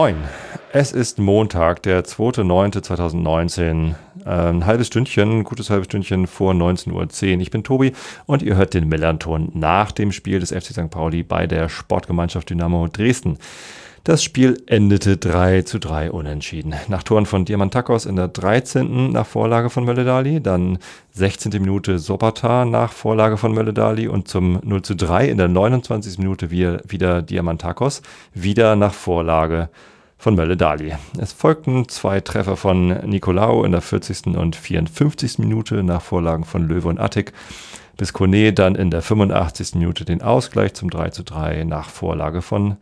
Moin, es ist Montag, der 2.9.2019. Äh, ein halbes Stündchen, gutes halbes Stündchen vor 19.10 Uhr. Ich bin Tobi und ihr hört den Millanton nach dem Spiel des FC St. Pauli bei der Sportgemeinschaft Dynamo Dresden. Das Spiel endete 3 zu 3 unentschieden. Nach Toren von Diamantakos in der 13. nach Vorlage von Mölle dann 16. Minute Sobata nach Vorlage von Mölle und zum 0 zu 3 in der 29. Minute wieder, wieder Diamantakos, wieder nach Vorlage von Mölle Es folgten zwei Treffer von Nicolao in der 40. und 54. Minute nach Vorlagen von Löwe und Attik bis Kone dann in der 85. Minute den Ausgleich zum 3 zu 3 nach Vorlage von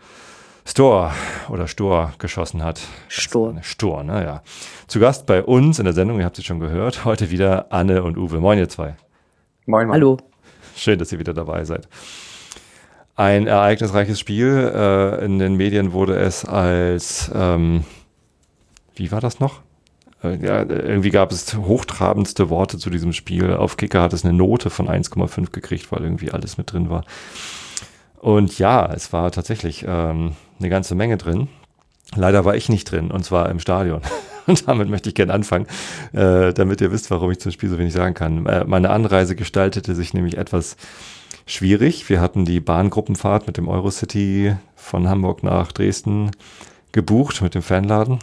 Stor oder Stor geschossen hat. Stor. Stor, naja. Zu Gast bei uns in der Sendung, ihr habt es schon gehört, heute wieder Anne und Uwe. Moin, ihr zwei. Moin, moin. Hallo. Schön, dass ihr wieder dabei seid. Ein ereignisreiches Spiel. Äh, in den Medien wurde es als, ähm, wie war das noch? Äh, ja, irgendwie gab es hochtrabendste Worte zu diesem Spiel. Auf Kicker hat es eine Note von 1,5 gekriegt, weil irgendwie alles mit drin war. Und ja, es war tatsächlich ähm, eine ganze Menge drin. Leider war ich nicht drin, und zwar im Stadion. Und damit möchte ich gerne anfangen, äh, damit ihr wisst, warum ich zum Spiel so wenig sagen kann. Äh, meine Anreise gestaltete sich nämlich etwas schwierig. Wir hatten die Bahngruppenfahrt mit dem Eurocity von Hamburg nach Dresden gebucht mit dem Fanladen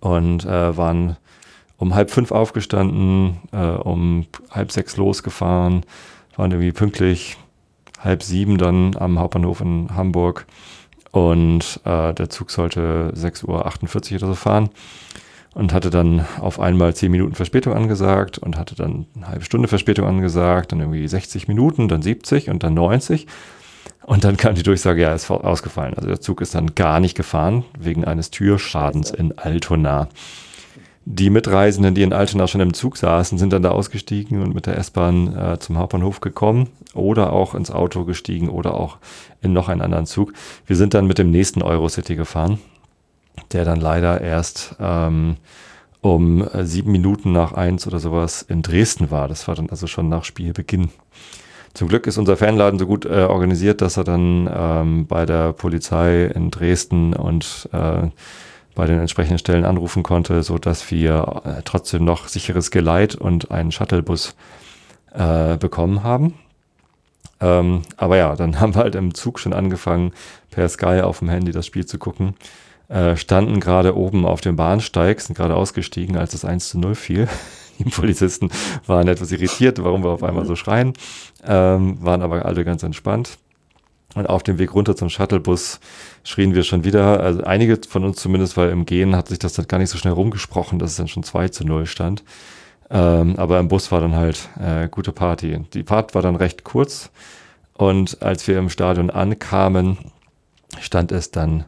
und äh, waren um halb fünf aufgestanden, äh, um halb sechs losgefahren, waren irgendwie pünktlich halb sieben dann am Hauptbahnhof in Hamburg und äh, der Zug sollte 6.48 Uhr oder so fahren und hatte dann auf einmal 10 Minuten Verspätung angesagt und hatte dann eine halbe Stunde Verspätung angesagt, dann irgendwie 60 Minuten, dann 70 und dann 90. Und dann kam die Durchsage, ja, ist ausgefallen. Also der Zug ist dann gar nicht gefahren wegen eines Türschadens in Altona. Die Mitreisenden, die in Altona schon im Zug saßen, sind dann da ausgestiegen und mit der S-Bahn äh, zum Hauptbahnhof gekommen oder auch ins Auto gestiegen oder auch in noch einen anderen Zug. Wir sind dann mit dem nächsten Eurocity gefahren, der dann leider erst ähm, um sieben Minuten nach eins oder sowas in Dresden war. Das war dann also schon nach Spielbeginn. Zum Glück ist unser Fanladen so gut äh, organisiert, dass er dann ähm, bei der Polizei in Dresden und äh, bei den entsprechenden Stellen anrufen konnte, so dass wir äh, trotzdem noch sicheres Geleit und einen Shuttlebus äh, bekommen haben. Ähm, aber ja, dann haben wir halt im Zug schon angefangen, per Sky auf dem Handy das Spiel zu gucken. Äh, standen gerade oben auf dem Bahnsteig, sind gerade ausgestiegen, als es 1 zu 0 fiel. Die Polizisten waren etwas irritiert, warum wir auf einmal so schreien, ähm, waren aber alle ganz entspannt. Und auf dem Weg runter zum Shuttlebus schrien wir schon wieder, also einige von uns zumindest, weil im Gehen hat sich das dann gar nicht so schnell rumgesprochen, dass es dann schon 2 zu 0 stand. Ähm, aber im Bus war dann halt äh, gute Party. Die Fahrt war dann recht kurz und als wir im Stadion ankamen, stand es dann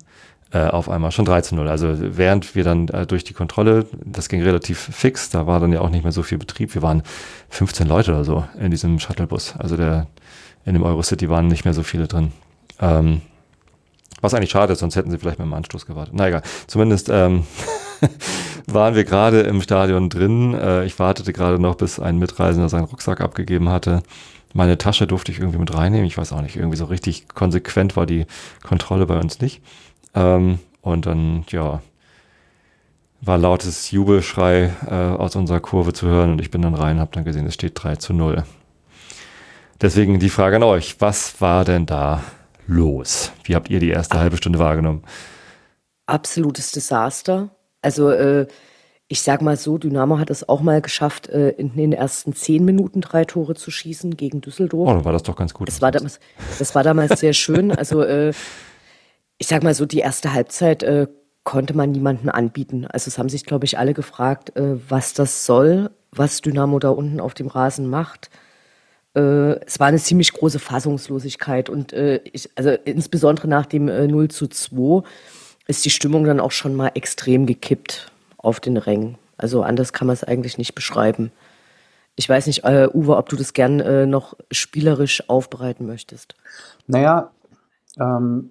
äh, auf einmal schon 3 zu 0. Also während wir dann äh, durch die Kontrolle, das ging relativ fix, da war dann ja auch nicht mehr so viel Betrieb. Wir waren 15 Leute oder so in diesem Shuttlebus. Also der in dem Eurocity waren nicht mehr so viele drin. Ähm, was eigentlich schade ist, sonst hätten sie vielleicht mit dem Anstoß gewartet. Na egal. Zumindest ähm, waren wir gerade im Stadion drin. Äh, ich wartete gerade noch, bis ein Mitreisender seinen Rucksack abgegeben hatte. Meine Tasche durfte ich irgendwie mit reinnehmen. Ich weiß auch nicht, irgendwie so richtig konsequent war die Kontrolle bei uns nicht. Ähm, und dann, ja, war lautes Jubelschrei äh, aus unserer Kurve zu hören und ich bin dann rein, habe dann gesehen, es steht 3 zu 0. Deswegen die Frage an euch, was war denn da los? Wie habt ihr die erste halbe Stunde wahrgenommen? Absolutes Desaster. Also äh, ich sag mal so, Dynamo hat es auch mal geschafft, äh, in den ersten zehn Minuten drei Tore zu schießen gegen Düsseldorf. Oh, dann war das doch ganz gut. Das war damals, das war damals sehr schön. Also äh, ich sag mal so, die erste Halbzeit äh, konnte man niemanden anbieten. Also es haben sich, glaube ich, alle gefragt, äh, was das soll, was Dynamo da unten auf dem Rasen macht äh, es war eine ziemlich große Fassungslosigkeit und äh, ich, also insbesondere nach dem äh, 0 zu 2 ist die Stimmung dann auch schon mal extrem gekippt auf den Rängen. Also anders kann man es eigentlich nicht beschreiben. Ich weiß nicht, äh, Uwe, ob du das gern äh, noch spielerisch aufbereiten möchtest. Naja, ähm,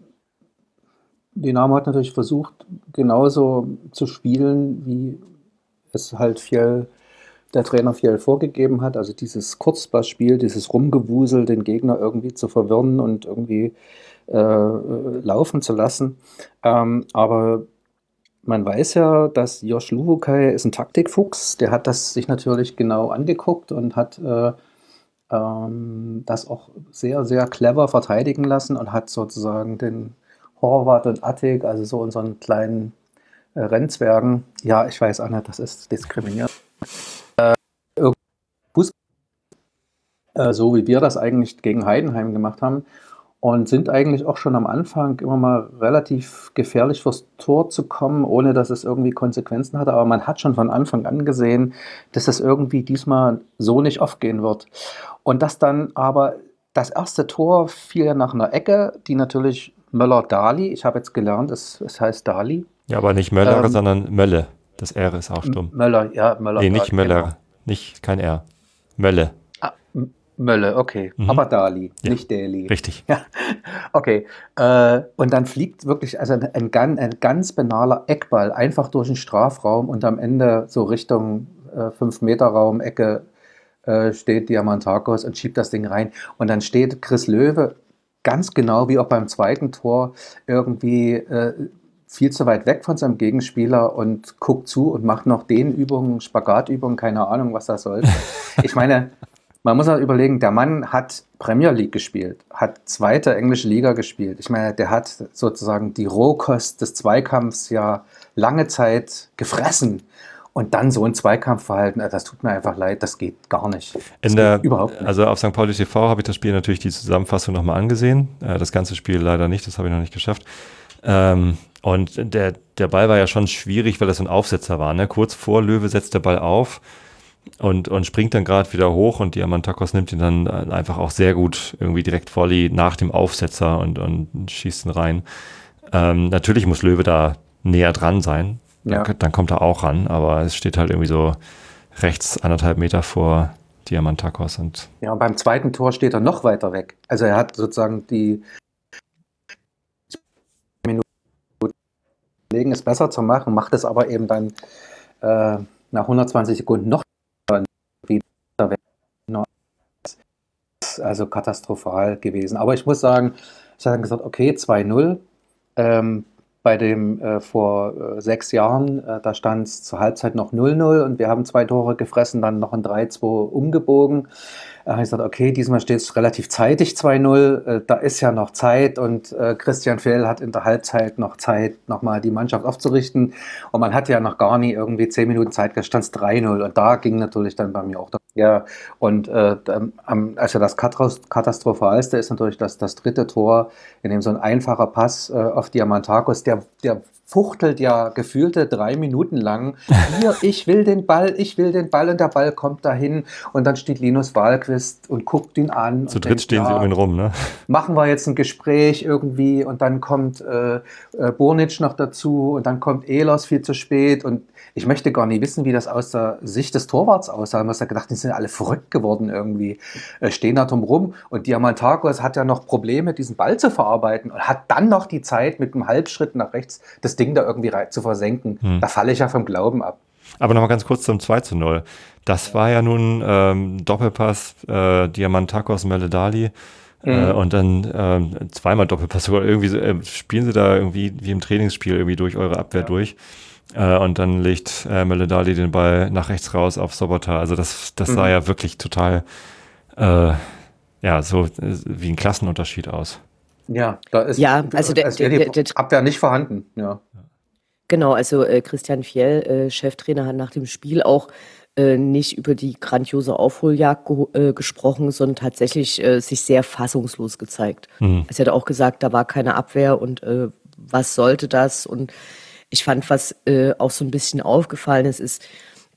Dynamo hat natürlich versucht, genauso zu spielen wie es halt viel, der Trainer viel vorgegeben hat, also dieses Kurzpassspiel, dieses Rumgewusel, den Gegner irgendwie zu verwirren und irgendwie äh, laufen zu lassen. Ähm, aber man weiß ja, dass Josh Luvukai ist ein Taktikfuchs. Der hat das sich natürlich genau angeguckt und hat äh, ähm, das auch sehr, sehr clever verteidigen lassen und hat sozusagen den Horvath und Attic, also so unseren kleinen äh, Rennzwergen, ja, ich weiß, Anna, das ist diskriminierend. Äh, so wie wir das eigentlich gegen Heidenheim gemacht haben, und sind eigentlich auch schon am Anfang immer mal relativ gefährlich fürs Tor zu kommen, ohne dass es irgendwie Konsequenzen hatte. Aber man hat schon von Anfang an gesehen, dass das irgendwie diesmal so nicht aufgehen wird. Und das dann aber das erste Tor fiel ja nach einer Ecke, die natürlich Möller-Dali, ich habe jetzt gelernt, es, es heißt Dali. Ja, aber nicht Möller, ähm, sondern Mölle. Das R ist auch stumm. Möller, ja, Möller. Nee, nicht Möller. Genau. Nicht, kein R. Mölle. Mölle, okay. Mhm. Aber Dali, ja. nicht Dali. Richtig. Ja. Okay. Äh, und dann fliegt wirklich also ein, ein, ein, ganz banaler Eckball einfach durch den Strafraum und am Ende so Richtung äh, 5-Meter-Raum, Ecke äh, steht Diamantakos und schiebt das Ding rein. Und dann steht Chris Löwe ganz genau wie auch beim zweiten Tor irgendwie äh, viel zu weit weg von seinem Gegenspieler und guckt zu und macht noch den Übungen, Spagatübungen, keine Ahnung, was das soll. Ich meine, man muss auch überlegen, der Mann hat Premier League gespielt, hat zweite englische Liga gespielt. Ich meine, der hat sozusagen die Rohkost des Zweikampfs ja lange Zeit gefressen. Und dann so ein Zweikampfverhalten, das tut mir einfach leid, das geht gar nicht. Das In der, überhaupt nicht. Also auf St. Pauli TV habe ich das Spiel natürlich die Zusammenfassung nochmal angesehen. Äh, das ganze Spiel leider nicht, das habe ich noch nicht geschafft. Ähm, und der, der Ball war ja schon schwierig, weil das ein Aufsetzer war. Ne? Kurz vor Löwe setzt der Ball auf und, und springt dann gerade wieder hoch und Diamantakos nimmt ihn dann äh, einfach auch sehr gut irgendwie direkt Volley nach dem Aufsetzer und, und schießt ihn rein. Ähm, natürlich muss Löwe da näher dran sein. Ja. Dann, dann, kommt er auch ran, aber es steht halt irgendwie so rechts anderthalb Meter vor Diamantakos und. Ja, und beim zweiten Tor steht er noch weiter weg. Also er hat sozusagen die Minuten es besser zu machen, macht es aber eben dann äh, nach 120 Sekunden noch also katastrophal gewesen. Aber ich muss sagen, ich habe dann gesagt, okay, 2-0. Ähm, bei dem äh, vor äh, sechs Jahren, äh, da stand es zur Halbzeit noch 0-0 und wir haben zwei Tore gefressen, dann noch ein 3-2 umgebogen. Da habe ich gesagt, okay, diesmal steht es relativ zeitig 2-0, äh, da ist ja noch Zeit und äh, Christian Fehl hat in der Halbzeit noch Zeit, nochmal die Mannschaft aufzurichten. Und man hat ja noch gar nie irgendwie zehn Minuten Zeit, da stand es 3-0 und da ging natürlich dann bei mir auch ja, und äh, also das Katastrophalste ist natürlich das, das dritte Tor, in dem so ein einfacher Pass äh, auf Diamantakos, der, der fuchtelt ja gefühlte drei Minuten lang. Hier, ich will den Ball, ich will den Ball und der Ball kommt dahin und dann steht Linus Wahlquist und guckt ihn an. Zu dritt denkt, stehen ja, sie um ihn rum, ne? Machen wir jetzt ein Gespräch irgendwie und dann kommt äh, äh, Bornic noch dazu und dann kommt Elos viel zu spät und ich möchte gar nicht wissen, wie das aus der Sicht des Torwarts aussah. Man hat gedacht, die sind alle verrückt geworden irgendwie, äh, stehen da drum rum und Diamantakos hat ja noch Probleme, diesen Ball zu verarbeiten und hat dann noch die Zeit mit einem Halbschritt nach rechts das Ding da irgendwie zu versenken. Hm. Da falle ich ja vom Glauben ab. Aber nochmal ganz kurz zum 2 zu 0. Das war ja nun ähm, Doppelpass äh, Diamantakos Meledali. Äh, mhm. Äh, und dann ähm, zweimal Doppelpass sogar irgendwie äh, spielen sie da irgendwie wie im Trainingsspiel irgendwie durch eure Abwehr ja. durch. Äh, und dann legt äh, Meledali den Ball nach rechts raus auf Sobota. Also das, das sah mhm. ja wirklich total äh, ja, so äh, wie ein Klassenunterschied aus. Ja, da ist, ja, also der, der, der, der Abwehr nicht vorhanden. Ja. Genau, also äh, Christian Fjell, äh, Cheftrainer, hat nach dem Spiel auch äh, nicht über die grandiose Aufholjagd ge äh, gesprochen, sondern tatsächlich äh, sich sehr fassungslos gezeigt. Mhm. Also er hat auch gesagt, da war keine Abwehr und äh, was sollte das? Und ich fand, was äh, auch so ein bisschen aufgefallen ist, ist,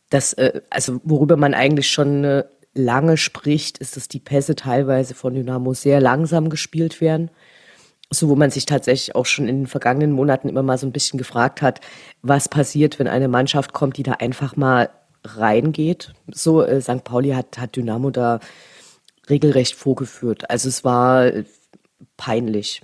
dass, äh, also worüber man eigentlich schon äh, lange spricht, ist, dass die Pässe teilweise von Dynamo sehr langsam gespielt werden so wo man sich tatsächlich auch schon in den vergangenen Monaten immer mal so ein bisschen gefragt hat, was passiert, wenn eine Mannschaft kommt, die da einfach mal reingeht. So, äh, St. Pauli hat, hat Dynamo da regelrecht vorgeführt. Also es war äh, peinlich.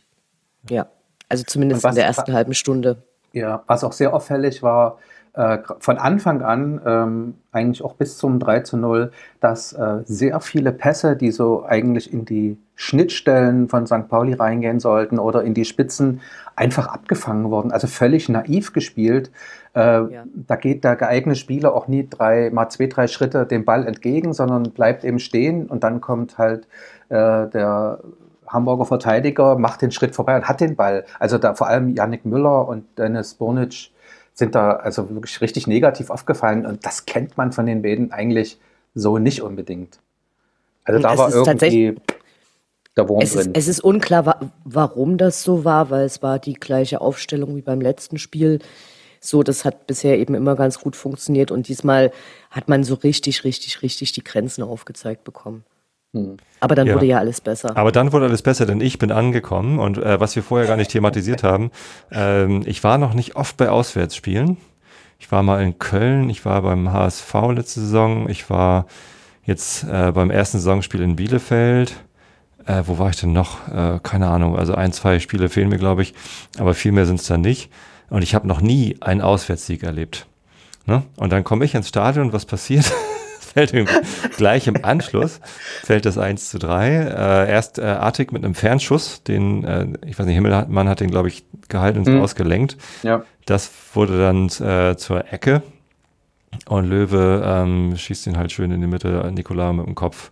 Ja, also zumindest in der ersten halben Stunde. Ja, was auch sehr auffällig war, äh, von Anfang an, ähm, eigentlich auch bis zum 3 zu 0, dass äh, sehr viele Pässe, die so eigentlich in die Schnittstellen von St. Pauli reingehen sollten oder in die Spitzen, einfach abgefangen wurden. Also völlig naiv gespielt. Äh, ja. Da geht der geeignete Spieler auch nie drei, mal zwei, drei Schritte dem Ball entgegen, sondern bleibt eben stehen und dann kommt halt äh, der Hamburger Verteidiger, macht den Schritt vorbei und hat den Ball. Also da vor allem Yannick Müller und Dennis Burnic sind da also wirklich richtig negativ aufgefallen und das kennt man von den beiden eigentlich so nicht unbedingt. Also da war irgendwie der Wurm es drin. Ist, es ist unklar, wa warum das so war, weil es war die gleiche Aufstellung wie beim letzten Spiel. So, das hat bisher eben immer ganz gut funktioniert und diesmal hat man so richtig, richtig, richtig die Grenzen aufgezeigt bekommen. Hm. Aber dann ja. wurde ja alles besser. Aber dann wurde alles besser, denn ich bin angekommen und äh, was wir vorher gar nicht thematisiert haben, ähm, ich war noch nicht oft bei Auswärtsspielen. Ich war mal in Köln, ich war beim HSV letzte Saison, ich war jetzt äh, beim ersten Saisonspiel in Bielefeld. Äh, wo war ich denn noch? Äh, keine Ahnung. Also ein, zwei Spiele fehlen mir, glaube ich. Aber viel mehr sind es dann nicht. Und ich habe noch nie einen Auswärtssieg erlebt. Ne? Und dann komme ich ins Stadion und was passiert? fällt gleich im Anschluss, fällt das 1 zu 3. Äh, erst äh, Artig mit einem Fernschuss, den, äh, ich weiß nicht, Himmelmann hat den, glaube ich, gehalten und mhm. ausgelenkt. Ja. Das wurde dann äh, zur Ecke. Und Löwe ähm, schießt ihn halt schön in die Mitte, Nikola mit dem Kopf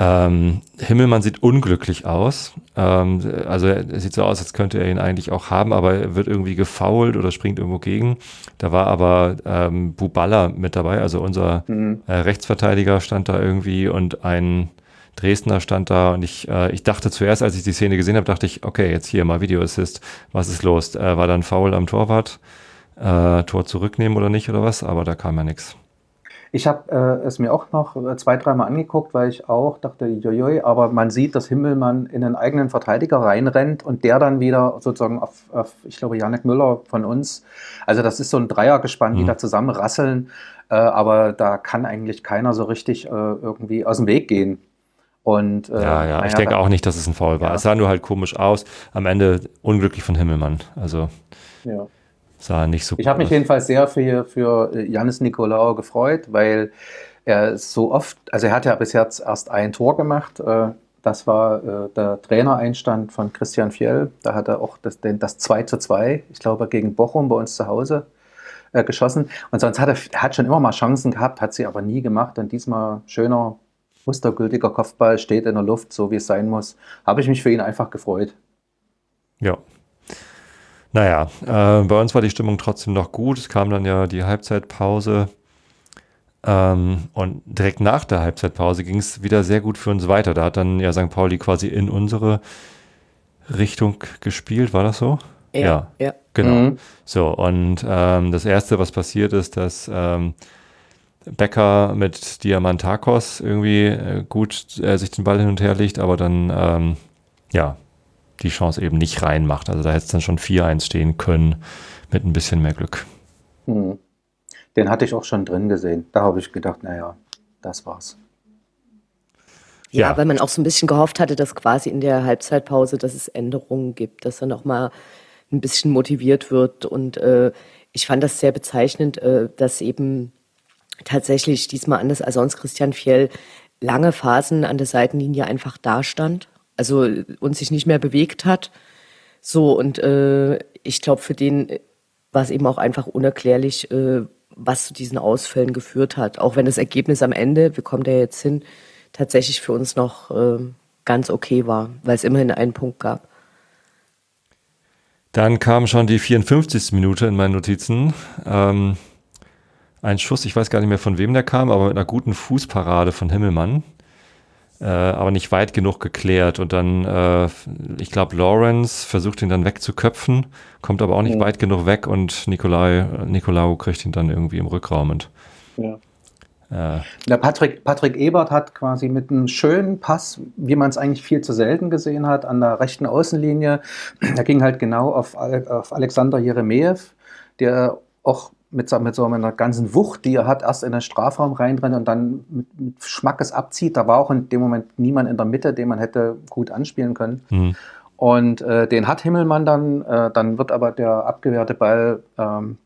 ähm, Himmelmann sieht unglücklich aus. Ähm, also er sieht so aus, als könnte er ihn eigentlich auch haben, aber er wird irgendwie gefault oder springt irgendwo gegen. Da war aber ähm, Buballa mit dabei, also unser mhm. äh, Rechtsverteidiger stand da irgendwie und ein Dresdner stand da und ich, äh, ich dachte zuerst, als ich die Szene gesehen habe, dachte ich, okay, jetzt hier mal Video Assist, was ist los? Äh, war dann faul am Torwart? Äh, Tor zurücknehmen oder nicht oder was? Aber da kam ja nichts. Ich habe äh, es mir auch noch äh, zwei, dreimal angeguckt, weil ich auch dachte, jojoi, aber man sieht, dass Himmelmann in einen eigenen Verteidiger reinrennt und der dann wieder sozusagen auf, auf ich glaube, Janek Müller von uns. Also das ist so ein Dreiergespann, mhm. die da zusammen rasseln, äh, aber da kann eigentlich keiner so richtig äh, irgendwie aus dem Weg gehen. Und, äh, ja, ja, ich denke auch nicht, dass es ein Foul war. Ja. Es sah nur halt komisch aus. Am Ende unglücklich von Himmelmann. Also. Ja sah nicht so Ich habe mich jedenfalls sehr für, für äh, Janis Nikolaou gefreut, weil er so oft, also er hat ja bis jetzt erst ein Tor gemacht. Äh, das war äh, der Trainereinstand von Christian Fjell. Da hat er auch das, das 2 zu 2, ich glaube, gegen Bochum bei uns zu Hause geschossen. Und sonst hat er, er hat schon immer mal Chancen gehabt, hat sie aber nie gemacht. Und diesmal schöner, mustergültiger Kopfball steht in der Luft, so wie es sein muss. Habe ich mich für ihn einfach gefreut. Ja, naja, äh, bei uns war die Stimmung trotzdem noch gut. Es kam dann ja die Halbzeitpause. Ähm, und direkt nach der Halbzeitpause ging es wieder sehr gut für uns weiter. Da hat dann ja St. Pauli quasi in unsere Richtung gespielt, war das so? Ja. Ja, ja. genau. Mhm. So, und ähm, das Erste, was passiert ist, dass ähm, Becker mit Diamantakos irgendwie äh, gut äh, sich den Ball hin und her legt, aber dann, ähm, ja, die Chance eben nicht reinmacht. Also da hätte es dann schon 4-1 stehen können mit ein bisschen mehr Glück. Hm. Den hatte ich auch schon drin gesehen. Da habe ich gedacht, naja, das war's. Ja, ja, weil man auch so ein bisschen gehofft hatte, dass quasi in der Halbzeitpause, dass es Änderungen gibt, dass er nochmal ein bisschen motiviert wird. Und äh, ich fand das sehr bezeichnend, äh, dass eben tatsächlich diesmal anders als sonst Christian Fjell lange Phasen an der Seitenlinie einfach dastand also und sich nicht mehr bewegt hat. So, und äh, ich glaube, für den war es eben auch einfach unerklärlich, äh, was zu diesen Ausfällen geführt hat. Auch wenn das Ergebnis am Ende, wir kommen da jetzt hin, tatsächlich für uns noch äh, ganz okay war, weil es immerhin einen Punkt gab. Dann kam schon die 54. Minute in meinen Notizen. Ähm, ein Schuss, ich weiß gar nicht mehr von wem der kam, aber mit einer guten Fußparade von Himmelmann äh, aber nicht weit genug geklärt. Und dann, äh, ich glaube, Lawrence versucht ihn dann wegzuköpfen, kommt aber auch nicht ja. weit genug weg und Nikolai, Nikolaou kriegt ihn dann irgendwie im Rückraum. Und, ja. Äh, Der Patrick, Patrick Ebert hat quasi mit einem schönen Pass, wie man es eigentlich viel zu selten gesehen hat, an der rechten Außenlinie, er ging halt genau auf, auf Alexander Jeremejew, der auch mit, mit so einer ganzen Wucht, die er hat, erst in den Strafraum reinrennt und dann mit, mit Schmackes abzieht. Da war auch in dem Moment niemand in der Mitte, den man hätte gut anspielen können. Mhm. Und äh, den hat Himmelmann dann, äh, dann wird aber der abgewehrte Ball ähm,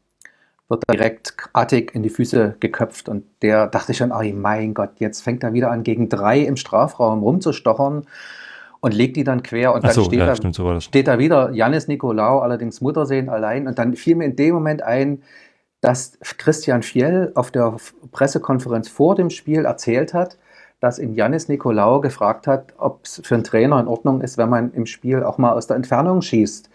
wird direkt artig in die Füße geköpft und der dachte schon, oh mein Gott, jetzt fängt er wieder an, gegen drei im Strafraum rumzustochern und legt die dann quer und dann so, steht, ja, da, stimmt, so steht da wieder Janis Nikolaou, allerdings Muttersehen allein und dann fiel mir in dem Moment ein, dass Christian Fiel auf der Pressekonferenz vor dem Spiel erzählt hat, dass ihn Janis Nikolaou gefragt hat, ob es für einen Trainer in Ordnung ist, wenn man im Spiel auch mal aus der Entfernung schießt.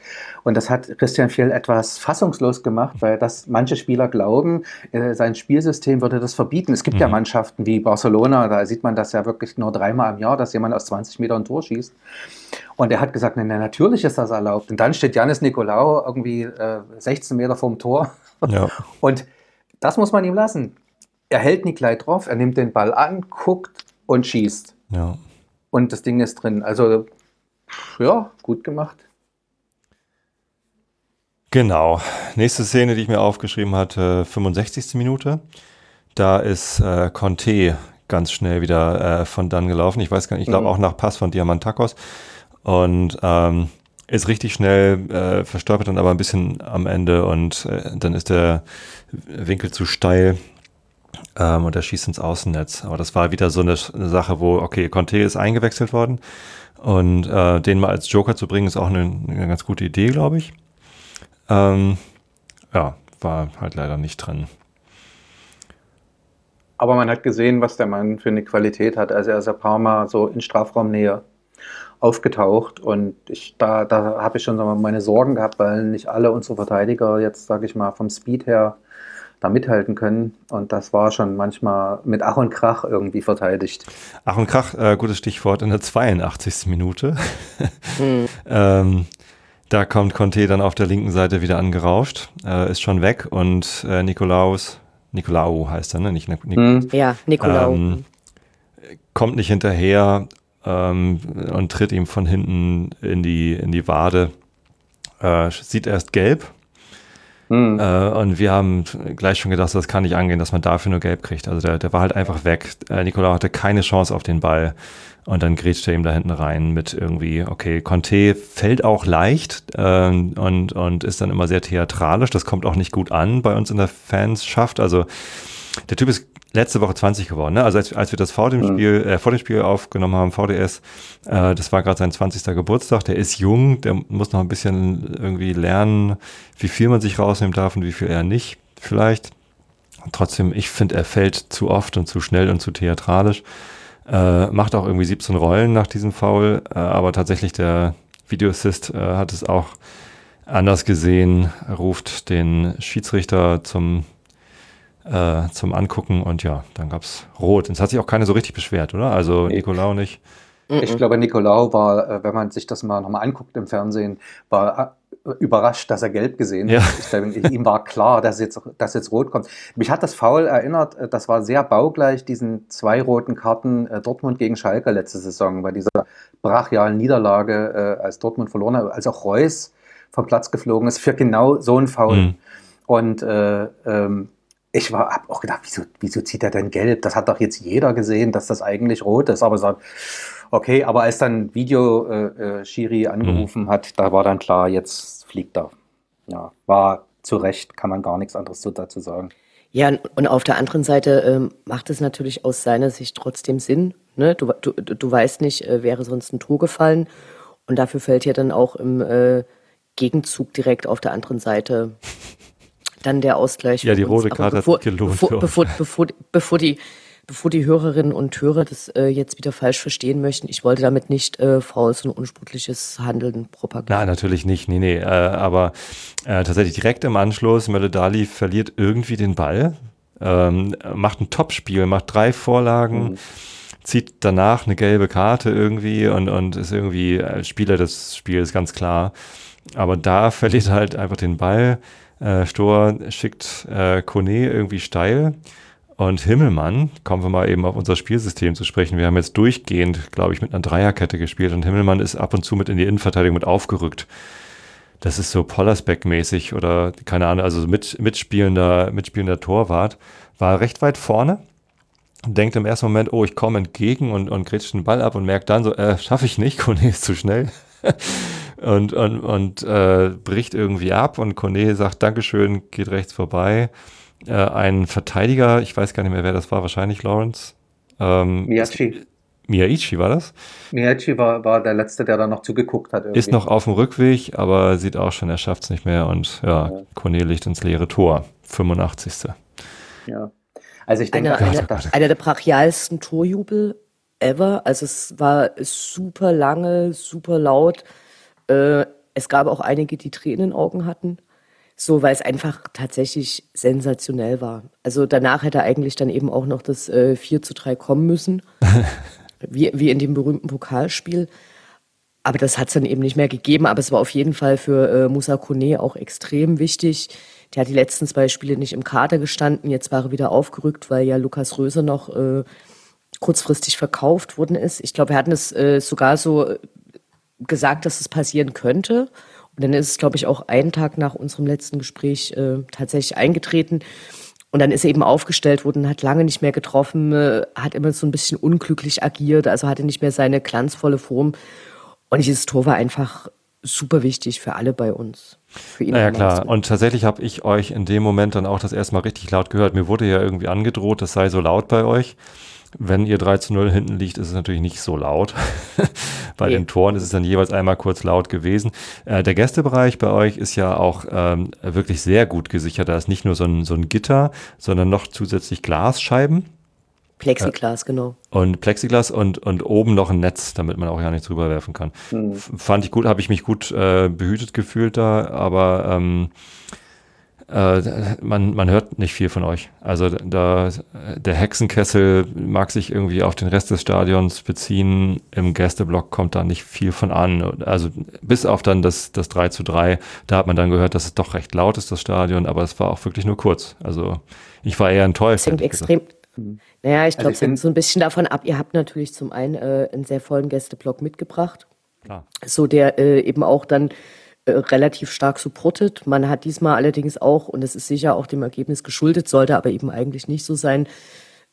Und das hat Christian Fiel etwas fassungslos gemacht, weil das manche Spieler glauben, äh, sein Spielsystem würde das verbieten. Es gibt mhm. ja Mannschaften wie Barcelona, da sieht man das ja wirklich nur dreimal im Jahr, dass jemand aus 20 Metern ein Tor schießt. Und er hat gesagt, na, natürlich ist das erlaubt. Und dann steht Janis Nikolaou irgendwie äh, 16 Meter vom Tor. Ja. Und das muss man ihm lassen. Er hält nicht gleich drauf, er nimmt den Ball an, guckt, und schießt. Ja. Und das Ding ist drin. Also, ja, gut gemacht. Genau. Nächste Szene, die ich mir aufgeschrieben hatte, 65. Minute. Da ist äh, Conte ganz schnell wieder äh, von dann gelaufen. Ich weiß gar nicht, ich glaube mhm. auch nach Pass von Diamantakos. Und ähm, ist richtig schnell, äh, verstolpert dann aber ein bisschen am Ende und äh, dann ist der Winkel zu steil ähm, und er schießt ins Außennetz. Aber das war wieder so eine, eine Sache, wo, okay, Conte ist eingewechselt worden und äh, den mal als Joker zu bringen, ist auch eine, eine ganz gute Idee, glaube ich. Ähm, ja, war halt leider nicht drin. Aber man hat gesehen, was der Mann für eine Qualität hat. Also er ist ein paar Mal so in Strafraumnähe aufgetaucht und ich, da, da habe ich schon meine Sorgen gehabt, weil nicht alle unsere Verteidiger jetzt, sage ich mal, vom Speed her da mithalten können. Und das war schon manchmal mit Ach und Krach irgendwie verteidigt. Ach und Krach, äh, gutes Stichwort, in der 82. Minute. Hm. ähm, da kommt Conte dann auf der linken Seite wieder angerauscht, äh, ist schon weg und äh, Nikolaus, Nikolaou heißt er, ne? Nicht Nik hm. Ja, Nikolaou. Ähm, kommt nicht hinterher ähm, und tritt ihm von hinten in die, in die Wade. Äh, sieht erst gelb, Mhm. Äh, und wir haben gleich schon gedacht, das kann nicht angehen, dass man dafür nur gelb kriegt. Also der, der war halt einfach weg. Äh, Nicolau hatte keine Chance auf den Ball. Und dann grätscht er ihm da hinten rein mit irgendwie, okay, Conte fällt auch leicht äh, und, und ist dann immer sehr theatralisch. Das kommt auch nicht gut an bei uns in der Fanschaft. Also der Typ ist letzte Woche 20 geworden. Ne? Also als, als wir das vor dem, mhm. Spiel, äh, vor dem Spiel aufgenommen haben, VDS, äh, das war gerade sein 20. Geburtstag. Der ist jung, der muss noch ein bisschen irgendwie lernen, wie viel man sich rausnehmen darf und wie viel er nicht vielleicht. Und trotzdem, ich finde, er fällt zu oft und zu schnell und zu theatralisch. Äh, macht auch irgendwie 17 Rollen nach diesem Foul, äh, aber tatsächlich der Videoassist äh, hat es auch anders gesehen, ruft den Schiedsrichter zum äh, zum Angucken und ja, dann gab es Rot. Und es hat sich auch keiner so richtig beschwert, oder? Also nee. Nicolau nicht. Ich glaube, Nicolau war, äh, wenn man sich das mal nochmal anguckt im Fernsehen, war äh, überrascht, dass er gelb gesehen ja. hat. Ich glaube, ihm war klar, dass jetzt, dass jetzt rot kommt. Mich hat das Foul erinnert, äh, das war sehr baugleich diesen zwei roten Karten Dortmund gegen Schalke letzte Saison, bei dieser brachialen Niederlage, als Dortmund verloren hat, als auch Reus vom Platz geflogen ist, für genau so ein Foul. Mhm. Und äh, ähm, ich war, hab auch gedacht, wieso, wieso zieht er denn gelb? Das hat doch jetzt jeder gesehen, dass das eigentlich rot ist. Aber sagt, okay, aber als dann Video äh, äh, Schiri angerufen mhm. hat, da war dann klar, jetzt fliegt er. Ja, war zu Recht, kann man gar nichts anderes dazu sagen. Ja, und auf der anderen Seite ähm, macht es natürlich aus seiner Sicht trotzdem Sinn. Ne? Du, du, du weißt nicht, äh, wäre sonst ein Tor gefallen. Und dafür fällt ja dann auch im äh, Gegenzug direkt auf der anderen Seite dann der Ausgleich. Ja, die rote Karte bevor, hat gelohnt. Bevor, bevor, bevor, bevor, die, bevor die Hörerinnen und Hörer das äh, jetzt wieder falsch verstehen möchten, ich wollte damit nicht äh, faules und unsportliches Handeln propagieren. Nein, natürlich nicht. Nee, nee. Äh, aber äh, tatsächlich direkt im Anschluss, Mölle Dali verliert irgendwie den Ball, ähm, macht ein Topspiel, macht drei Vorlagen. Mhm zieht danach eine gelbe Karte irgendwie und, und ist irgendwie Spieler des Spiels, ganz klar. Aber da verliert er halt einfach den Ball, äh, Stor schickt äh, Kone irgendwie steil. Und Himmelmann, kommen wir mal eben auf unser Spielsystem zu sprechen. Wir haben jetzt durchgehend, glaube ich, mit einer Dreierkette gespielt und Himmelmann ist ab und zu mit in die Innenverteidigung mit aufgerückt. Das ist so Pollersbeck-mäßig oder keine Ahnung, also mit, mitspielender, mitspielender Torwart. War recht weit vorne, denkt im ersten Moment, oh, ich komme entgegen und, und grätscht den Ball ab und merkt dann so, äh, schaffe ich nicht, Kone ist zu schnell. Und, und, und äh, bricht irgendwie ab und Kone sagt Dankeschön, geht rechts vorbei. Äh, ein Verteidiger, ich weiß gar nicht mehr, wer das war, wahrscheinlich Lawrence. Ähm, Miyachi. Miyaichi war das? Miyaichi war, war der Letzte, der da noch zugeguckt hat. Irgendwie. Ist noch auf dem Rückweg, aber sieht auch schon, er schafft es nicht mehr und ja, ja. Kone liegt ins leere Tor. 85. Ja. Also ich denke, eine, eine, einer der brachialsten Torjubel ever. Also es war super lange, super laut. Äh, es gab auch einige, die Tränen in den Augen hatten. So, weil es einfach tatsächlich sensationell war. Also danach hätte eigentlich dann eben auch noch das äh, 4 zu 3 kommen müssen. wie, wie in dem berühmten Pokalspiel. Aber das hat es dann eben nicht mehr gegeben. Aber es war auf jeden Fall für äh, Musa Kone auch extrem wichtig. Der hat die letzten zwei Spiele nicht im Kader gestanden. Jetzt war er wieder aufgerückt, weil ja Lukas Röser noch äh, kurzfristig verkauft worden ist. Ich glaube, wir hatten es äh, sogar so äh, gesagt, dass es passieren könnte. Und dann ist es, glaube ich, auch einen Tag nach unserem letzten Gespräch äh, tatsächlich eingetreten. Und dann ist er eben aufgestellt worden, hat lange nicht mehr getroffen, äh, hat immer so ein bisschen unglücklich agiert, also hatte nicht mehr seine glanzvolle Form. Und dieses Tor war einfach super wichtig für alle bei uns. Für ihn naja, klar. Und tatsächlich habe ich euch in dem Moment dann auch das erste Mal richtig laut gehört. Mir wurde ja irgendwie angedroht, das sei so laut bei euch. Wenn ihr 3 zu 0 hinten liegt, ist es natürlich nicht so laut. bei okay. den Toren ist es dann jeweils einmal kurz laut gewesen. Äh, der Gästebereich bei euch ist ja auch ähm, wirklich sehr gut gesichert. Da ist nicht nur so ein, so ein Gitter, sondern noch zusätzlich Glasscheiben. Plexiglas, äh, genau. Und Plexiglas und, und oben noch ein Netz, damit man auch ja nichts rüberwerfen kann. Mhm. Fand ich gut, habe ich mich gut äh, behütet gefühlt da, aber ähm, äh, man, man hört nicht viel von euch. Also da der Hexenkessel mag sich irgendwie auf den Rest des Stadions beziehen. Im Gästeblock kommt da nicht viel von an. Also bis auf dann das, das 3 zu 3, da hat man dann gehört, dass es doch recht laut ist, das Stadion, aber es war auch wirklich nur kurz. Also ich war eher enttäuscht. Es hängt extrem. Naja, ich glaube, also es hängt so ein bisschen davon ab. Ihr habt natürlich zum einen äh, einen sehr vollen Gästeblock mitgebracht. Klar. So der äh, eben auch dann äh, relativ stark supportet. Man hat diesmal allerdings auch, und das ist sicher auch dem Ergebnis geschuldet, sollte aber eben eigentlich nicht so sein,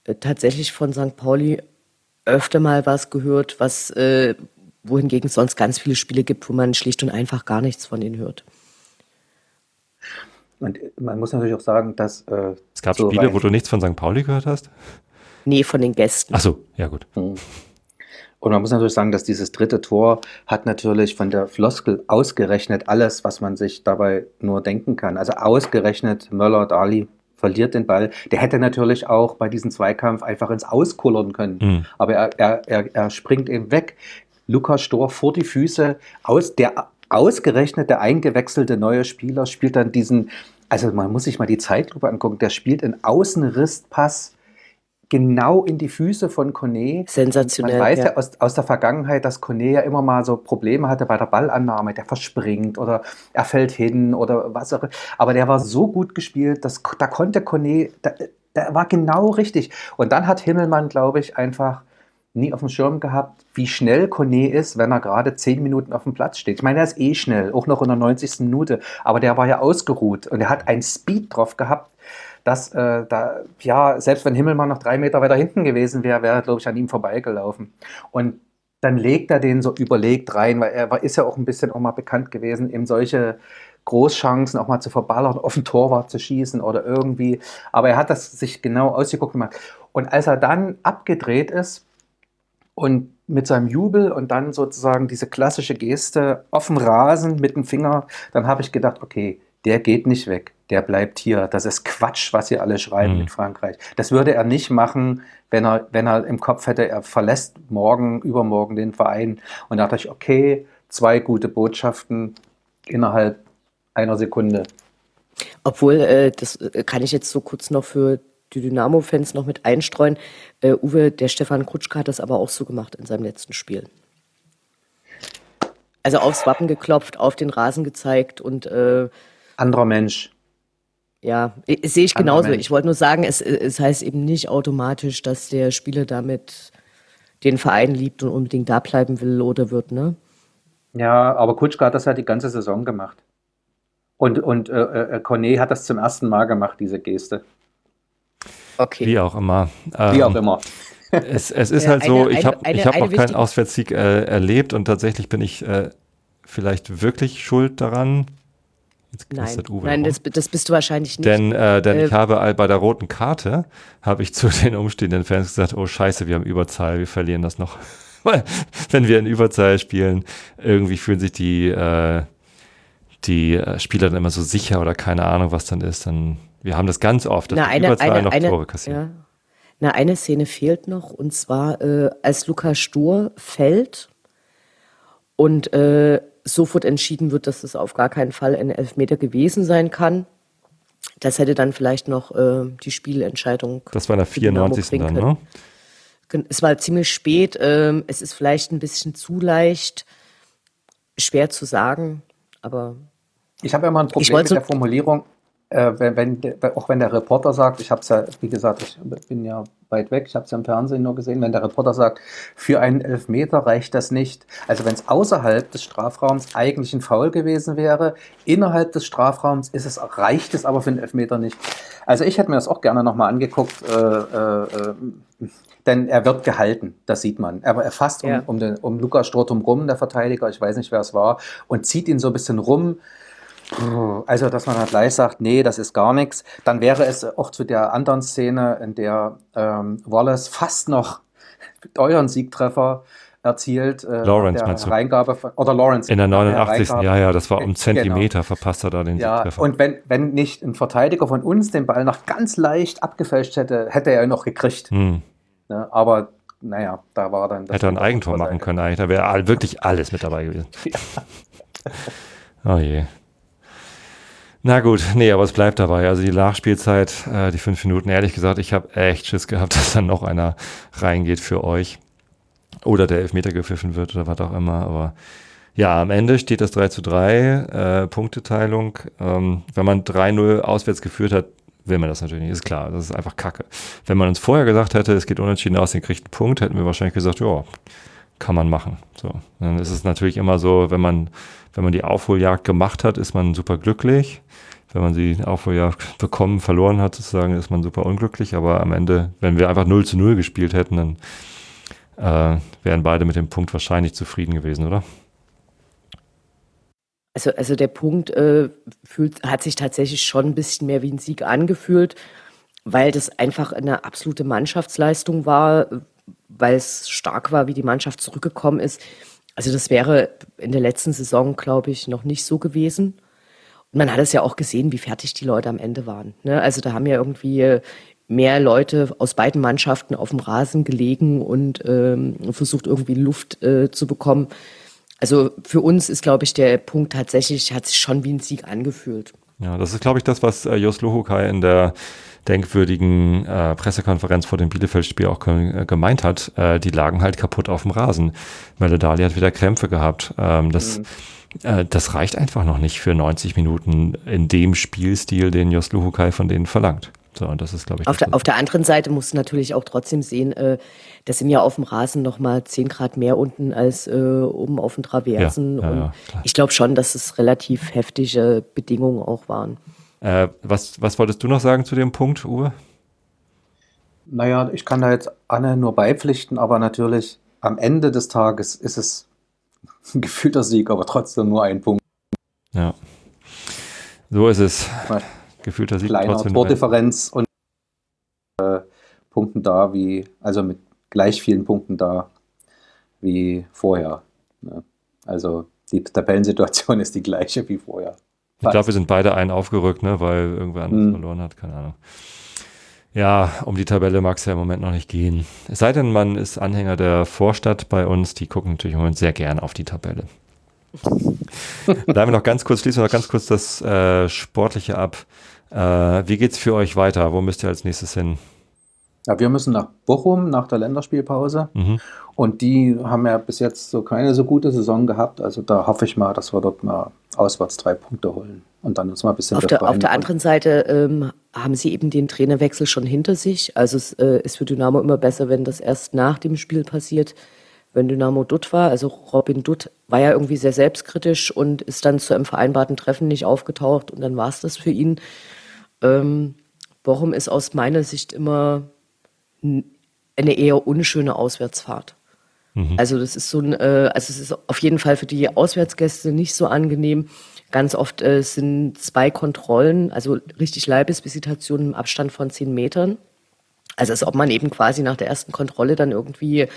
äh, tatsächlich von St. Pauli öfter mal was gehört, was äh, wohingegen es sonst ganz viele Spiele gibt, wo man schlicht und einfach gar nichts von ihnen hört. Und man muss natürlich auch sagen, dass. Äh, es gab so Spiele, wo du nichts von St. Pauli gehört hast? Nee, von den Gästen. Ach so, ja gut. Mhm. Und man muss natürlich sagen, dass dieses dritte Tor hat natürlich von der Floskel ausgerechnet alles, was man sich dabei nur denken kann. Also ausgerechnet Möller, Dali verliert den Ball. Der hätte natürlich auch bei diesem Zweikampf einfach ins Auskullern können. Mhm. Aber er, er, er, er springt eben weg. Lukas Stor vor die Füße aus der ausgerechnet der eingewechselte neue Spieler spielt dann diesen, also man muss sich mal die Zeitlupe angucken, der spielt einen Außenrisspass genau in die Füße von Kone. Sensationell. Man weiß ja, ja aus, aus, der Vergangenheit, dass Kone ja immer mal so Probleme hatte bei der Ballannahme. Der verspringt oder er fällt hin oder was auch immer. Aber der war so gut gespielt, dass da konnte Kone, der, der war genau richtig. Und dann hat Himmelmann, glaube ich, einfach nie auf dem Schirm gehabt, wie schnell Kone ist, wenn er gerade zehn Minuten auf dem Platz steht. Ich meine, er ist eh schnell, auch noch in der 90. Minute, aber der war ja ausgeruht und er hat einen Speed drauf gehabt, dass äh, da, ja, selbst wenn Himmelmann noch drei Meter weiter hinten gewesen wäre, wäre er, glaube ich, an ihm vorbeigelaufen. Und dann legt er den so überlegt rein, weil er war, ist ja auch ein bisschen auch mal bekannt gewesen, eben solche Großchancen auch mal zu verballern, auf den Torwart zu schießen oder irgendwie. Aber er hat das sich genau ausgeguckt gemacht. Und als er dann abgedreht ist und mit seinem Jubel und dann sozusagen diese klassische Geste auf dem Rasen mit dem Finger, dann habe ich gedacht, okay, der geht nicht weg, der bleibt hier. Das ist Quatsch, was ihr alle schreiben mhm. mit Frankreich. Das würde er nicht machen, wenn er, wenn er im Kopf hätte, er verlässt morgen, übermorgen den Verein. Und da dachte ich, okay, zwei gute Botschaften innerhalb einer Sekunde. Obwohl, äh, das äh, kann ich jetzt so kurz noch für die Dynamo-Fans noch mit einstreuen. Äh, Uwe, der Stefan Krutschka hat das aber auch so gemacht in seinem letzten Spiel. Also aufs Wappen geklopft, auf den Rasen gezeigt und äh, anderer Mensch. Ja, sehe ich genauso. Ich wollte nur sagen, es, es heißt eben nicht automatisch, dass der Spieler damit den Verein liebt und unbedingt da bleiben will oder wird, ne? Ja, aber Kutschka hat das ja die ganze Saison gemacht. Und, und äh, äh, Cornet hat das zum ersten Mal gemacht, diese Geste. Okay. Wie auch immer. Ähm, Wie auch immer. Es, es ist ja, halt so, eine, ich habe hab noch keinen Auswärtssieg äh, erlebt und tatsächlich bin ich äh, vielleicht wirklich schuld daran? Jetzt Nein, Nein das, das, bist du wahrscheinlich nicht. Denn, äh, denn äh, ich habe bei der roten Karte, habe ich zu den umstehenden Fans gesagt, oh scheiße, wir haben Überzahl, wir verlieren das noch. Wenn wir in Überzahl spielen, irgendwie fühlen sich die, äh, die äh, Spieler dann immer so sicher oder keine Ahnung, was dann ist. Dann, wir haben das ganz oft, dass Na, eine, Überzahl eine, noch eine, Tore kassieren. Ja. Na, eine Szene fehlt noch, und zwar, äh, als Lukas Stur fällt und äh, sofort entschieden wird, dass es auf gar keinen Fall ein Elfmeter gewesen sein kann. Das hätte dann vielleicht noch äh, die Spielentscheidung. Das war in der 94. dann, ne? Es war ziemlich spät. Ähm, es ist vielleicht ein bisschen zu leicht, schwer zu sagen, aber. Ich habe ja mal ein Problem mit der Formulierung äh, wenn, wenn, auch wenn der Reporter sagt, ich habe es ja, wie gesagt, ich bin ja weit weg, ich habe es ja im Fernsehen nur gesehen, wenn der Reporter sagt, für einen Elfmeter reicht das nicht. Also wenn es außerhalb des Strafraums eigentlich ein Foul gewesen wäre, innerhalb des Strafraums ist es, reicht es aber für einen Elfmeter nicht. Also ich hätte mir das auch gerne nochmal angeguckt, äh, äh, denn er wird gehalten, das sieht man. Aber er fasst ja. um, um, den, um Lukas Strotum rum, der Verteidiger, ich weiß nicht, wer es war, und zieht ihn so ein bisschen rum. Also, dass man halt gleich sagt, nee, das ist gar nichts. Dann wäre es auch zu der anderen Szene, in der ähm, Wallace fast noch euren Siegtreffer erzielt. Äh, Lawrence meinst du? Reingabe von, oder Lawrence. In der 89. Der ja, ja, das war um genau. Zentimeter genau. verpasst er da den ja, Siegtreffer. Und wenn, wenn nicht ein Verteidiger von uns den Ball noch ganz leicht abgefälscht hätte, hätte er ihn noch gekriegt. Hm. Ja, aber naja, da war dann. Hätte er ein Eigentor machen können eigentlich. Da wäre wirklich alles mit dabei gewesen. Oh je. Na gut, nee, aber es bleibt dabei. Also die Nachspielzeit, äh, die fünf Minuten, ehrlich gesagt, ich habe echt Schiss gehabt, dass dann noch einer reingeht für euch. Oder der Elfmeter gepfiffen wird oder was auch immer. Aber ja, am Ende steht das 3 zu 3, äh, Punkteteilung. Ähm, wenn man 3-0 auswärts geführt hat, will man das natürlich nicht, ist klar. Das ist einfach Kacke. Wenn man uns vorher gesagt hätte, es geht unentschieden aus, den kriegt einen Punkt, hätten wir wahrscheinlich gesagt, ja, kann man machen. So. Dann ist es natürlich immer so, wenn man, wenn man die Aufholjagd gemacht hat, ist man super glücklich wenn man sie auch ja bekommen, verloren hat, sozusagen, ist man super unglücklich. Aber am Ende, wenn wir einfach 0 zu 0 gespielt hätten, dann äh, wären beide mit dem Punkt wahrscheinlich zufrieden gewesen, oder? Also, also der Punkt äh, fühlt, hat sich tatsächlich schon ein bisschen mehr wie ein Sieg angefühlt, weil das einfach eine absolute Mannschaftsleistung war, weil es stark war, wie die Mannschaft zurückgekommen ist. Also das wäre in der letzten Saison, glaube ich, noch nicht so gewesen man hat es ja auch gesehen, wie fertig die Leute am Ende waren. Ne? Also da haben ja irgendwie mehr Leute aus beiden Mannschaften auf dem Rasen gelegen und ähm, versucht irgendwie Luft äh, zu bekommen. Also für uns ist, glaube ich, der Punkt tatsächlich, hat sich schon wie ein Sieg angefühlt. Ja, das ist, glaube ich, das, was äh, Jos Luhukai in der denkwürdigen äh, Pressekonferenz vor dem Bielefeld-Spiel auch ge gemeint hat. Äh, die lagen halt kaputt auf dem Rasen. Meledali hat wieder Krämpfe gehabt. Ähm, das mhm äh, das reicht einfach noch nicht für 90 Minuten in dem Spielstil, den Jos Luhukai von denen verlangt. So, und das ist, glaube ich. Auf der, auf der, anderen Seite musst du natürlich auch trotzdem sehen, äh, das sind ja auf dem Rasen noch mal 10 Grad mehr unten als äh, oben auf den Traversen. Ja, ja, ja, ich glaube schon, dass es relativ heftige Bedingungen auch waren. Äh, was, was wolltest du noch sagen zu dem Punkt, Uwe? Naja, ich kann da jetzt Anne nur beipflichten, aber natürlich am Ende des Tages ist es ein gefühlter Sieg, aber trotzdem nur ein Punkt. Ja. So ist es. Gefühlter Sieg. Kleiner Tordifferenz und äh, Punkten da wie, also mit gleich vielen Punkten da wie vorher. Ne? Also die Tabellensituation ist die gleiche wie vorher. Ich glaube, wir sind beide einen aufgerückt, ne, weil irgendwer anders hm. verloren hat, keine Ahnung. Ja, um die Tabelle mag es ja im Moment noch nicht gehen. Es sei denn, man ist Anhänger der Vorstadt bei uns, die gucken natürlich im Moment sehr gern auf die Tabelle. Bleiben wir noch ganz kurz, schließen wir noch ganz kurz das äh, Sportliche ab. Äh, wie geht's für euch weiter? Wo müsst ihr als nächstes hin? Ja, wir müssen nach Bochum nach der Länderspielpause. Mhm. Und die haben ja bis jetzt so keine so gute Saison gehabt. Also da hoffe ich mal, dass wir dort mal auswärts drei Punkte holen und dann uns mal ein bisschen Auf der, auf der anderen Seite ähm, haben sie eben den Trainerwechsel schon hinter sich. Also es äh, ist für Dynamo immer besser, wenn das erst nach dem Spiel passiert. Wenn Dynamo Dutt war, also Robin Dutt war ja irgendwie sehr selbstkritisch und ist dann zu einem vereinbarten Treffen nicht aufgetaucht und dann war es das für ihn. Ähm, Bochum ist aus meiner Sicht immer eine eher unschöne Auswärtsfahrt. Mhm. Also das ist so ein, äh, also es ist auf jeden Fall für die Auswärtsgäste nicht so angenehm. Ganz oft äh, sind zwei Kontrollen, also richtig Leibesvisitationen im Abstand von zehn Metern. Also als ob man eben quasi nach der ersten Kontrolle dann irgendwie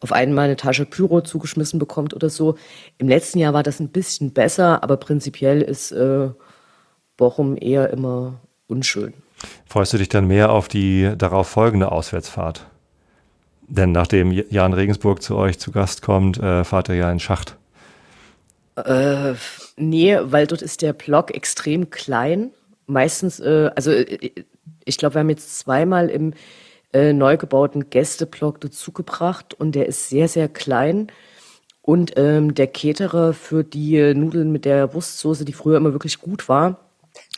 auf einmal eine Tasche Pyro zugeschmissen bekommt oder so. Im letzten Jahr war das ein bisschen besser, aber prinzipiell ist äh, Bochum eher immer unschön. Freust du dich dann mehr auf die darauf folgende Auswärtsfahrt? Denn nachdem Jan Regensburg zu euch zu Gast kommt, äh, fahrt ihr ja in Schacht. Äh, nee, weil dort ist der Block extrem klein. Meistens, äh, also äh, ich glaube, wir haben jetzt zweimal im äh, neu gebauten Gästeblock dazugebracht und der ist sehr, sehr klein. Und ähm, der Keterer für die Nudeln mit der Wurstsoße, die früher immer wirklich gut war,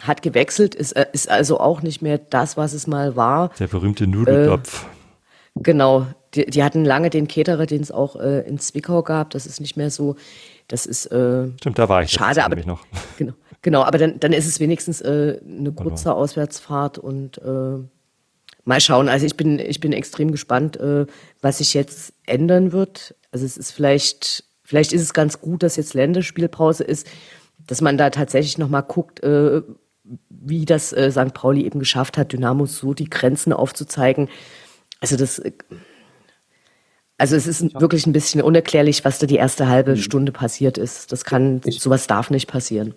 hat gewechselt, ist, äh, ist also auch nicht mehr das, was es mal war. Der berühmte Nudeltopf. Äh, genau, die, die, hatten lange den Keterer, den es auch äh, in Zwickau gab. Das ist nicht mehr so. Das ist äh, Stimmt, da war ich schade, aber noch. Genau, genau, aber dann, dann ist es wenigstens äh, eine kurze genau. Auswärtsfahrt und äh, mal schauen. Also ich bin, ich bin extrem gespannt, äh, was sich jetzt ändern wird. Also es ist vielleicht, vielleicht ist es ganz gut, dass jetzt Länderspielpause ist, dass man da tatsächlich nochmal guckt, wie das äh, St. Pauli eben geschafft hat, Dynamo so die Grenzen aufzuzeigen. Also das, äh, also es ist wirklich ein bisschen unerklärlich, was da die erste halbe mhm. Stunde passiert ist. Das kann, ich, sowas darf nicht passieren.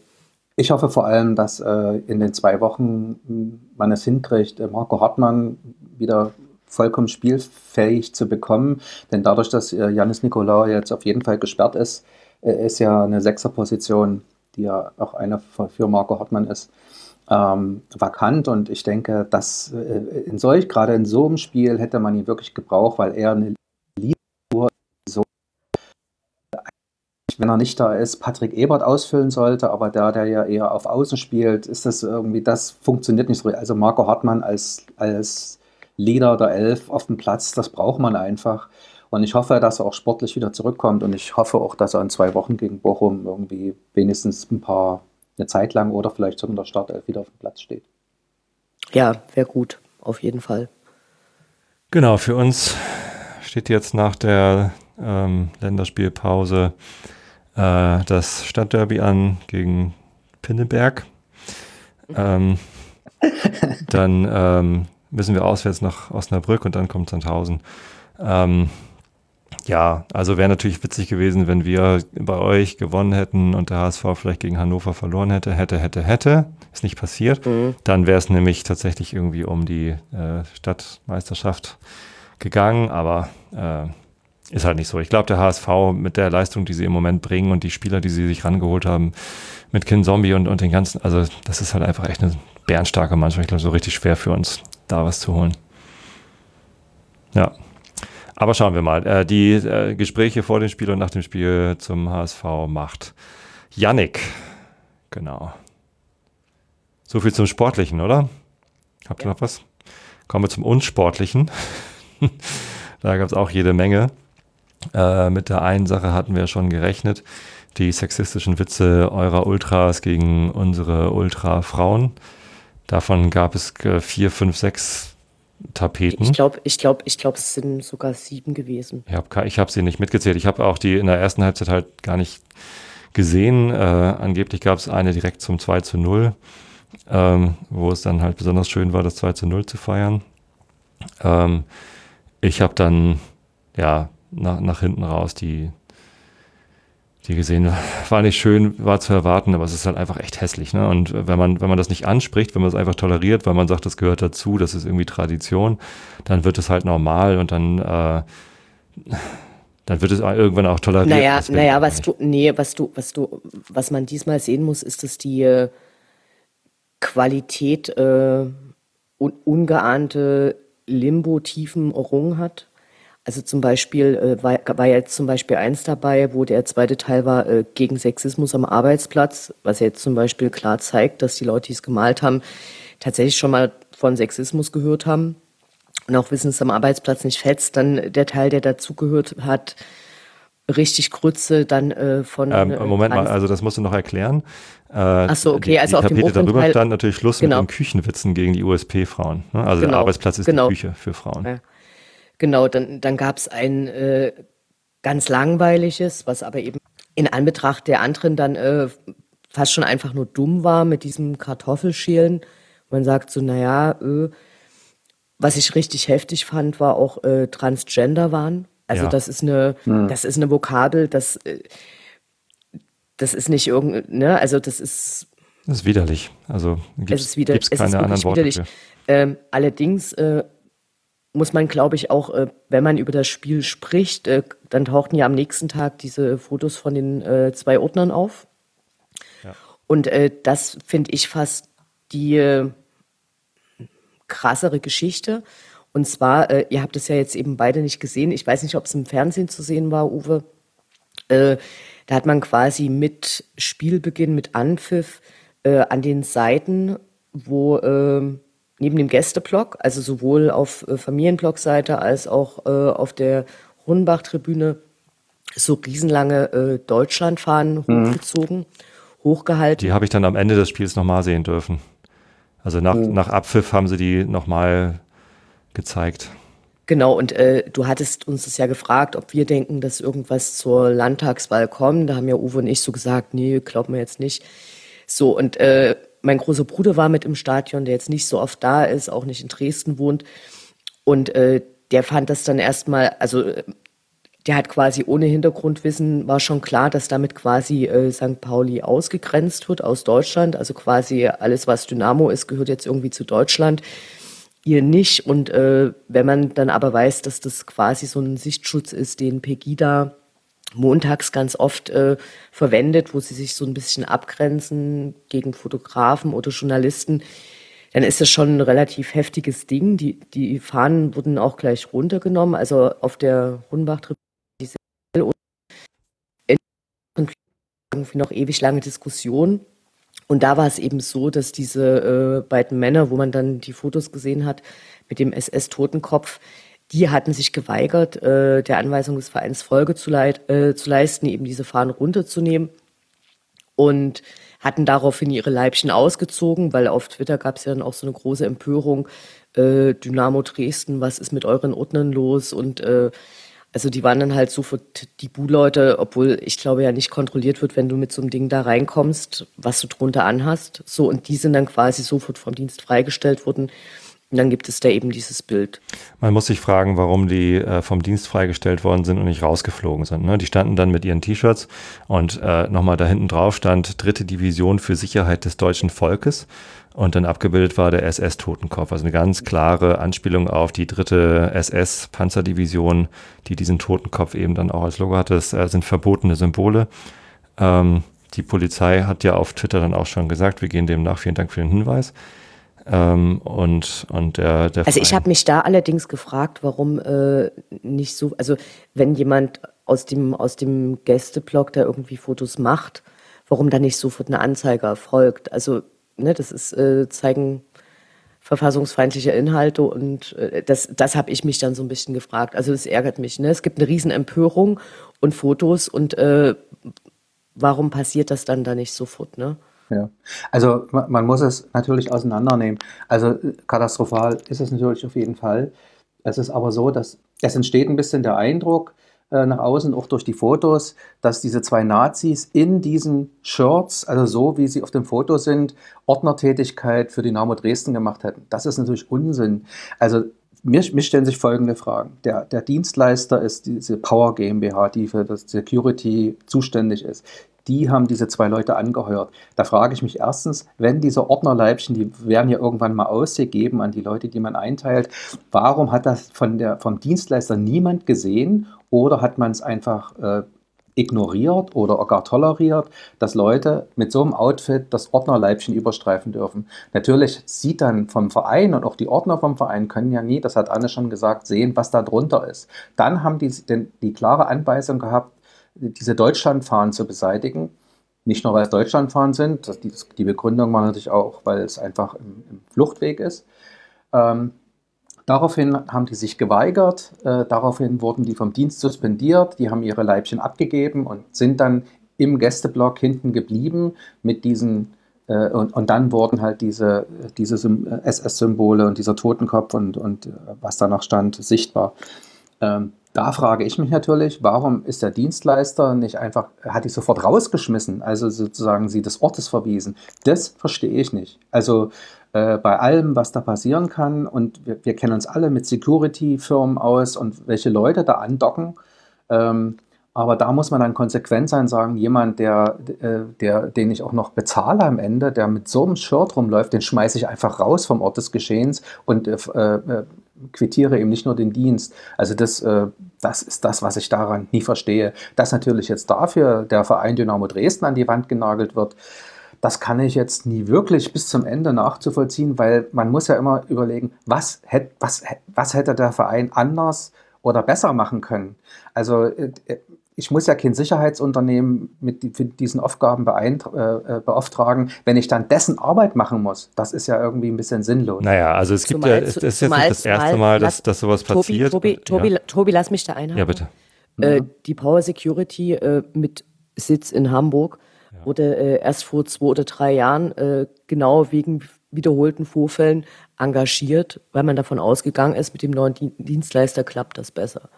Ich hoffe vor allem, dass äh, in den zwei Wochen man es hinkriegt, äh, Marco Hartmann wieder vollkommen spielfähig zu bekommen. Denn dadurch, dass äh, Janis Nikolaou jetzt auf jeden Fall gesperrt ist, äh, ist ja eine Sechserposition, die ja auch eine für Marco Hartmann ist, ähm, vakant und ich denke, dass äh, in solch, gerade in so einem Spiel hätte man ihn wirklich gebraucht, weil er eine Linie so wenn er nicht da ist, Patrick Ebert ausfüllen sollte, aber da der ja eher auf Außen spielt, ist das irgendwie, das funktioniert nicht so. Also Marco Hartmann als, als Leader der Elf auf dem Platz, das braucht man einfach. Und ich hoffe, dass er auch sportlich wieder zurückkommt und ich hoffe auch, dass er in zwei Wochen gegen Bochum irgendwie wenigstens ein paar eine Zeit lang oder vielleicht sogar in der Startelf wieder auf dem Platz steht. Ja, wäre gut, auf jeden Fall. Genau, für uns steht jetzt nach der ähm, Länderspielpause äh, das Stadtderby an gegen Pinneberg. Ähm, dann ähm, müssen wir auswärts nach Osnabrück und dann kommt Sandhausen. Ähm, ja, also wäre natürlich witzig gewesen, wenn wir bei euch gewonnen hätten und der HSV vielleicht gegen Hannover verloren hätte, hätte, hätte, hätte. Ist nicht passiert. Mhm. Dann wäre es nämlich tatsächlich irgendwie um die äh, Stadtmeisterschaft gegangen, aber äh, ist halt nicht so. Ich glaube, der HSV mit der Leistung, die sie im Moment bringen und die Spieler, die sie sich rangeholt haben, mit Kin Zombie und, und den ganzen, also das ist halt einfach echt eine bärenstarke Mannschaft. Ich glaube, so richtig schwer für uns, da was zu holen. Ja. Aber schauen wir mal. Äh, die äh, Gespräche vor dem Spiel und nach dem Spiel zum HSV macht Yannick. Genau. So viel zum Sportlichen, oder? Habt ihr ja. noch was? Kommen wir zum Unsportlichen. da gab es auch jede Menge. Äh, mit der einen Sache hatten wir schon gerechnet. Die sexistischen Witze eurer Ultras gegen unsere Ultra-Frauen. Davon gab es äh, vier, fünf, sechs Tapeten. Ich glaube, ich glaube, ich glaube, es sind sogar sieben gewesen. Ich habe ich hab sie nicht mitgezählt. Ich habe auch die in der ersten Halbzeit halt gar nicht gesehen. Äh, angeblich gab es eine direkt zum 2 zu 0, ähm, wo es dann halt besonders schön war, das 2 zu 0 zu feiern. Ähm, ich habe dann, ja, nach, nach hinten raus die, die gesehen. War nicht schön, war zu erwarten, aber es ist halt einfach echt hässlich. Ne? Und wenn man, wenn man das nicht anspricht, wenn man es einfach toleriert, weil man sagt, das gehört dazu, das ist irgendwie Tradition, dann wird es halt normal und dann, äh, dann wird es irgendwann auch toleriert. Naja, naja, was du, nee, was du, was du, was man diesmal sehen muss, ist, dass die äh, Qualität äh, un ungeahnte Limbo-Tiefen errungen hat. Also zum Beispiel äh, war, war jetzt zum Beispiel eins dabei, wo der zweite Teil war äh, gegen Sexismus am Arbeitsplatz, was jetzt zum Beispiel klar zeigt, dass die Leute, die es gemalt haben, tatsächlich schon mal von Sexismus gehört haben und auch wissen, es am Arbeitsplatz nicht fetzt. Dann der Teil, der dazugehört hat, richtig Grütze dann äh, von. Ähm, äh, Moment mal, also das musst du noch erklären. Äh, Ach so, okay, die, also die auf Tapete dem darüber stand natürlich Schluss genau. mit den Küchenwitzen gegen die USP-Frauen. Ne? Also genau. der Arbeitsplatz ist genau. die Küche für Frauen. Ja. Genau, dann, dann gab es einen äh, ganz langweilig ist, was aber eben in Anbetracht der anderen dann äh, fast schon einfach nur dumm war mit diesem Kartoffelschälen. Man sagt so, naja, äh, was ich richtig heftig fand, war auch äh, Transgender waren. Also Ja. das ist eine, Hm. das ist eine Vokabel, das, äh, das ist nicht irgend, ne, also das ist, Das ist widerlich. Also es gibt es es keine ist anderen Worte. Ähm, allerdings äh, muss man, glaube ich, auch, äh, wenn man über das Spiel spricht, äh, dann tauchten ja am nächsten Tag diese Fotos von den äh, zwei Ordnern auf. Ja. Und äh, das finde ich fast die äh, krassere Geschichte. Und zwar, äh, ihr habt es ja jetzt eben beide nicht gesehen. Ich weiß nicht, ob es im Fernsehen zu sehen war, Uwe. Da hat man quasi mit Spielbeginn, mit Anpfiff an den Seiten, wo äh, neben dem Gästeblock, also sowohl auf äh, Familienblockseite als auch äh, auf der Rundenbach-Tribüne, so riesenlange äh, Deutschlandfahnen hochgezogen, hochgehalten. Die habe ich dann am Ende des Spiels nochmal sehen dürfen. Also nach, Oh. nach Abpfiff haben sie die nochmal gezeigt. Genau, und äh, du hattest uns das ja gefragt, ob wir denken, dass irgendwas zur Landtagswahl kommt. Da haben ja Uwe und ich so gesagt, nee, glauben wir jetzt nicht. So, und äh, mein großer Bruder war mit im Stadion, der jetzt nicht so oft da ist, auch nicht in Dresden wohnt. Und äh, der fand das dann erstmal, also äh, der hat quasi ohne Hintergrundwissen, war schon klar, dass damit quasi äh, St. Pauli ausgegrenzt wird aus Deutschland. Also quasi alles, was Dynamo ist, gehört jetzt irgendwie zu Deutschland. Ihr nicht. Und äh, wenn man dann aber weiß, dass das quasi so ein Sichtschutz ist, den Pegida montags ganz oft äh, verwendet, wo sie sich so ein bisschen abgrenzen gegen Fotografen oder Journalisten, dann ist das schon ein relativ heftiges Ding. Die, die Fahnen wurden auch gleich runtergenommen. Also auf der Rundbach diese irgendwie noch ewig lange Diskussion. Und da war es eben so, dass diese äh, beiden Männer, wo man dann die Fotos gesehen hat, mit dem SS-Totenkopf, die hatten sich geweigert, äh, der Anweisung des Vereins Folge zu, leit, äh, zu leisten, eben diese Fahnen runterzunehmen. Und hatten daraufhin ihre Leibchen ausgezogen, weil auf Twitter gab es ja dann auch so eine große Empörung, äh, Dynamo Dresden, was ist mit euren Ordnern los? Und äh, also die waren dann halt sofort die Bu-Leute, obwohl ich glaube ja nicht kontrolliert wird, wenn du mit so einem Ding da reinkommst, was du drunter anhast. So, und die sind dann quasi sofort vom Dienst freigestellt worden. Und dann gibt es da eben dieses Bild. Man muss sich fragen, warum die äh, vom Dienst freigestellt worden sind und nicht rausgeflogen sind. Ne? Die standen dann mit ihren T-Shirts und äh, nochmal da hinten drauf stand Dritte Division für Sicherheit des deutschen Volkes. Und dann abgebildet war der SS-Totenkopf. Also eine ganz klare Anspielung auf die dritte SS-Panzerdivision, die diesen Totenkopf eben dann auch als Logo hatte. Das äh, sind verbotene Symbole. Ähm, die Polizei hat ja auf Twitter dann auch schon gesagt, wir gehen dem nach. Vielen Dank für den Hinweis. Ähm, und, und der, der Also ich habe mich da allerdings gefragt, warum äh, nicht so, also wenn jemand aus dem, aus dem Gästeblock da irgendwie Fotos macht, warum da nicht sofort eine Anzeige erfolgt. Also, ne, das ist, äh, zeigen verfassungsfeindliche Inhalte und äh, das, das habe ich mich dann so ein bisschen gefragt. Also das ärgert mich. Ne? Es gibt eine riesen Empörung und Fotos und äh, warum passiert das dann da nicht sofort? Ne? Ja, also man, muss es natürlich auseinandernehmen. Also katastrophal ist es natürlich auf jeden Fall. Es ist aber so, dass es entsteht ein bisschen der Eindruck äh, nach außen, auch durch die Fotos, dass diese zwei Nazis in diesen Shirts, also so wie sie auf dem Foto sind, Ordnertätigkeit für Dynamo Dresden gemacht hätten. Das ist natürlich Unsinn. Also mir, mir stellen sich folgende Fragen. Der, der Dienstleister ist diese Power GmbH, die für das Security zuständig ist die haben diese zwei Leute angeheuert. Da frage ich mich erstens, wenn diese Ordnerleibchen, die werden ja irgendwann mal ausgegeben an die Leute, die man einteilt, warum hat das von der, vom Dienstleister niemand gesehen oder hat man es einfach äh, ignoriert oder gar toleriert, dass Leute mit so einem Outfit das Ordnerleibchen überstreifen dürfen. Natürlich sieht dann vom Verein und auch die Ordner vom Verein können ja nie, das hat Anne schon gesagt, sehen, was da drunter ist. Dann haben die den, die klare Anweisung gehabt, diese Deutschlandfahnen zu beseitigen. Nicht nur, weil es Deutschlandfahnen sind, das, die, die, Begründung war natürlich auch, weil es einfach im, im Fluchtweg ist. Ähm, daraufhin haben die sich geweigert, äh, daraufhin wurden die vom Dienst suspendiert, die haben ihre Leibchen abgegeben und sind dann im Gästeblock hinten geblieben mit diesen äh, und, und, dann wurden halt diese, diese SS-Symbole und dieser Totenkopf und, und was danach stand sichtbar. Ähm, da frage ich mich natürlich, warum ist der Dienstleister nicht einfach, hat die sofort rausgeschmissen, also sozusagen sie des Ortes verwiesen? Das verstehe ich nicht. Also äh, bei allem, was da passieren kann, und wir, wir kennen uns alle mit Security-Firmen aus und welche Leute da andocken. Ähm, aber da muss man dann konsequent sein, sagen, jemand, der, äh, der, den ich auch noch bezahle am Ende, der mit so einem Shirt rumläuft, den schmeiße ich einfach raus vom Ort des Geschehens und äh, äh, quittiere ihm nicht nur den Dienst. Also das, äh, das ist das, was ich daran nie verstehe. Dass natürlich jetzt dafür der Verein Dynamo Dresden an die Wand genagelt wird, das kann ich jetzt nie wirklich bis zum Ende nachzuvollziehen, weil man muss ja immer überlegen, was, hätt, was, was hätte der Verein anders oder besser machen können. Also äh, ich muss ja kein Sicherheitsunternehmen mit diesen Aufgaben äh, äh, beauftragen, wenn ich dann dessen Arbeit machen muss. Das ist ja irgendwie ein bisschen sinnlos. Naja, also es gibt zumal, ja, es ist jetzt nicht das erste Mal, dass, dass sowas Tobi, passiert. Tobi, Tobi, ja. Tobi, lass mich da einhaken. Ja, bitte. Äh, die Power Security äh, mit Sitz in Hamburg ja. wurde äh, erst vor zwei oder drei Jahren äh, genau wegen wiederholten Vorfällen engagiert, weil man davon ausgegangen ist, mit dem neuen Dienstleister klappt das besser.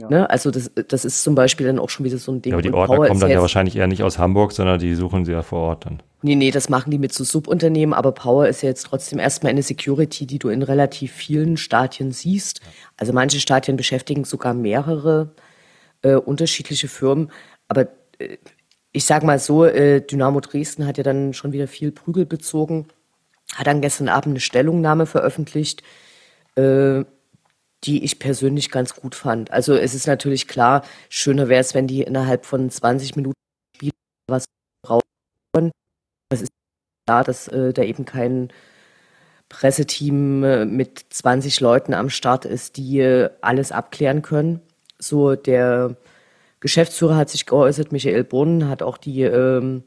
Ja. Ne? Also das, das ist zum Beispiel dann auch schon wieder so ein Ding. Ja, aber die Ordner kommen dann ja wahrscheinlich eher nicht aus Hamburg, sondern die suchen sie ja vor Ort dann. Nee, nee, das machen die mit so Subunternehmen, aber Power ist ja jetzt trotzdem erstmal eine Security, die du in relativ vielen Stadien siehst. Also manche Stadien beschäftigen sogar mehrere äh, unterschiedliche Firmen. Aber äh, ich sag mal so, äh, Dynamo Dresden hat ja dann schon wieder viel Prügel bezogen, hat dann gestern Abend eine Stellungnahme veröffentlicht, äh, die ich persönlich ganz gut fand. Also es ist natürlich klar, schöner wäre es, wenn die innerhalb von 20 Minuten spielen, was rauskommen. Es ist klar, dass äh, da eben kein Presseteam äh, mit 20 Leuten am Start ist, die äh, alles abklären können. So der Geschäftsführer hat sich geäußert, Michael Brunn hat auch die, ähm,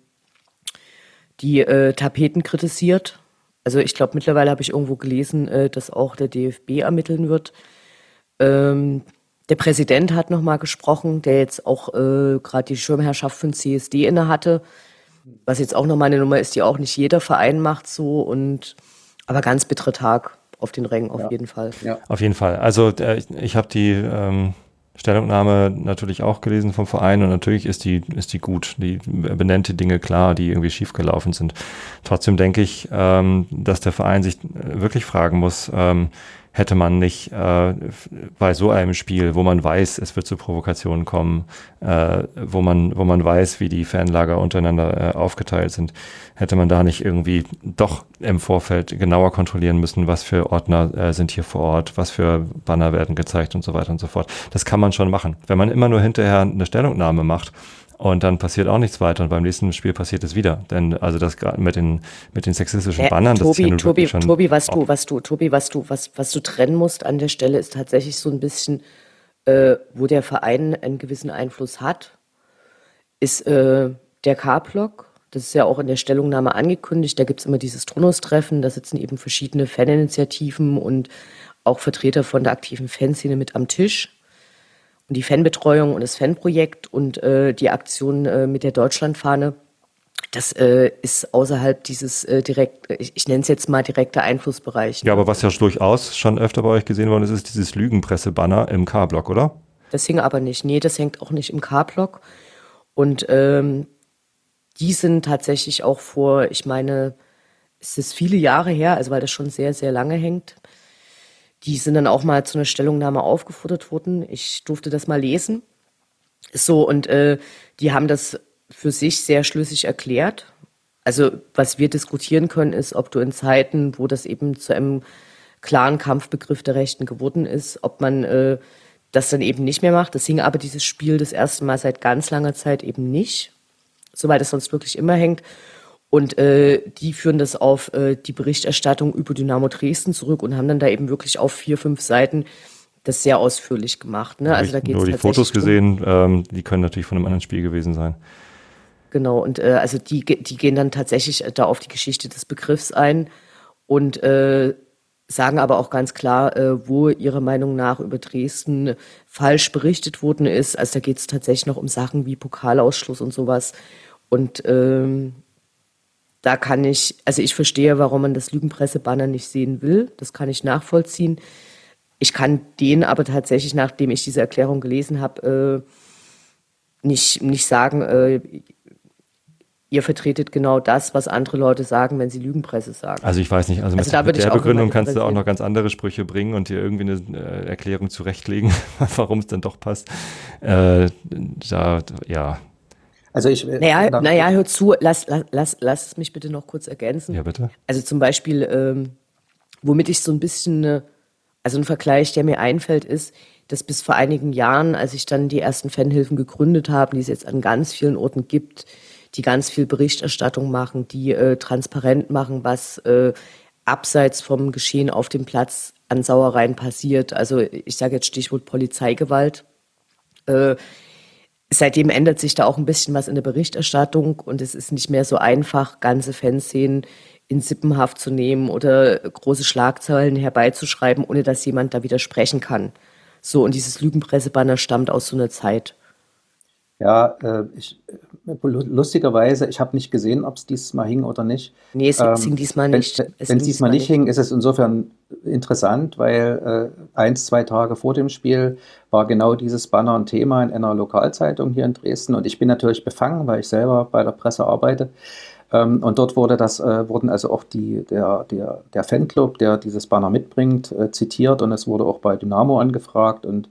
die äh, Tapeten kritisiert. Also ich glaube, mittlerweile habe ich irgendwo gelesen, äh, dass auch der DFB ermitteln wird. Ähm, der Präsident hat nochmal gesprochen, der jetzt auch äh, gerade die Schirmherrschaft von CSD inne hatte, was jetzt auch nochmal eine Nummer ist, die auch nicht jeder Verein macht so und aber ganz bitterer Tag auf den Rängen auf ja. jeden Fall. Ja. Auf jeden Fall. Also äh, ich, ich habe die ähm, Stellungnahme natürlich auch gelesen vom Verein und natürlich ist die, ist die gut. Die benennt die Dinge klar, die irgendwie schiefgelaufen sind. Trotzdem denke ich, ähm, dass der Verein sich wirklich fragen muss, ähm, hätte man nicht äh, bei so einem Spiel, wo man weiß, es wird zu Provokationen kommen, äh, wo man, wo man weiß, wie die Fanlager untereinander äh, aufgeteilt sind, hätte man da nicht irgendwie doch im Vorfeld genauer kontrollieren müssen, was für Ordner äh, sind hier vor Ort, was für Banner werden gezeigt und so weiter und so fort. Das kann man schon machen. Wenn man immer nur hinterher eine Stellungnahme macht, und dann passiert auch nichts weiter und beim nächsten Spiel passiert es wieder. Denn also das gerade mit den mit den sexistischen Bannern, Tobi, das ist Tobi, schon Tobi, was du, was du, Tobi, was du, was, was du trennen musst an der Stelle ist tatsächlich so ein bisschen, äh, wo der Verein einen gewissen Einfluss hat, ist äh, der K-Block. Das ist ja auch in der Stellungnahme angekündigt. Da gibt es immer dieses Turnus-Treffen. Da sitzen eben verschiedene Faninitiativen und auch Vertreter von der aktiven Fanszene mit am Tisch und die Fanbetreuung und das Fanprojekt und äh, die Aktion äh, mit der Deutschlandfahne. Das äh, ist außerhalb dieses äh, direkt, ich, ich nenne es jetzt mal direkter Einflussbereich. Ja, aber was ja durchaus schon öfter bei euch gesehen worden ist, ist dieses Lügenpresse-Banner im K-Block, oder? Das hing aber nicht. Nee, das hängt auch nicht im K-Block. Und ähm, die sind tatsächlich auch vor, ich meine, es ist viele Jahre her, also weil das schon sehr, sehr lange hängt, die sind dann auch mal zu einer Stellungnahme aufgefordert worden. Ich durfte das mal lesen. So, und äh, die haben das für sich sehr schlüssig erklärt. Also, was wir diskutieren können, ist, ob du in Zeiten, wo das eben zu einem klaren Kampfbegriff der Rechten geworden ist, ob man äh, das dann eben nicht mehr macht. Das hing aber dieses Spiel das erste Mal seit ganz langer Zeit eben nicht, soweit es sonst wirklich immer hängt. Und äh, die führen das auf äh, die Berichterstattung über Dynamo Dresden zurück und haben dann da eben wirklich auf vier, fünf Seiten das sehr ausführlich gemacht. Ne? Also da geht's nur die Fotos gesehen, ähm, die können natürlich von einem anderen Spiel gewesen sein. Genau, und äh, also die, die gehen dann tatsächlich da auf die Geschichte des Begriffs ein und äh, sagen aber auch ganz klar, äh, wo ihrer Meinung nach über Dresden falsch berichtet worden ist. Also da geht es tatsächlich noch um Sachen wie Pokalausschluss und sowas. Und ähm, da kann ich, also ich verstehe, warum man das Lügenpressebanner nicht sehen will. Das kann ich nachvollziehen. Ich kann denen aber tatsächlich, nachdem ich diese Erklärung gelesen habe, äh, nicht, nicht sagen, äh, ihr vertretet genau das, was andere Leute sagen, wenn sie Lügenpresse sagen. Also ich weiß nicht, also, also mit, mit der Begründung kannst du auch noch ganz andere Sprüche bringen und dir irgendwie eine äh, Erklärung zurechtlegen, warum es dann doch passt. Äh, da, ja. Also ich. Äh, naja, naja, hör zu, lass, lass, lass, lass es mich bitte noch kurz ergänzen. Ja, bitte. Also zum Beispiel, ähm, womit ich so ein bisschen, äh, also ein Vergleich, der mir einfällt, ist, dass bis vor einigen Jahren, als ich dann die ersten Fanhilfen gegründet habe, die es jetzt an ganz vielen Orten gibt, die ganz viel Berichterstattung machen, die äh, transparent machen, was äh, abseits vom Geschehen auf dem Platz an Sauereien passiert. Also ich sage jetzt Stichwort Polizeigewalt. Äh, seitdem ändert sich da auch ein bisschen was in der Berichterstattung und es ist nicht mehr so einfach, ganze Fanszenen in Sippenhaft zu nehmen oder große Schlagzeilen herbeizuschreiben, ohne dass jemand da widersprechen kann. So, und dieses Lügenpressebanner stammt aus so einer Zeit. Ja, äh, ich, lustigerweise, ich habe nicht gesehen, ob es dieses Mal hing oder nicht. Nee, es ähm, hing diesmal nicht. Wenn es, es diesmal nicht hing, ist es insofern interessant, weil äh, eins, zwei Tage vor dem Spiel war genau dieses Banner ein Thema in einer Lokalzeitung hier in Dresden und ich bin natürlich befangen, weil ich selber bei der Presse arbeite. Ähm, und dort wurde das, äh, wurden also auch die, der, der, der Fanclub, der dieses Banner mitbringt, äh, zitiert und es wurde auch bei Dynamo angefragt und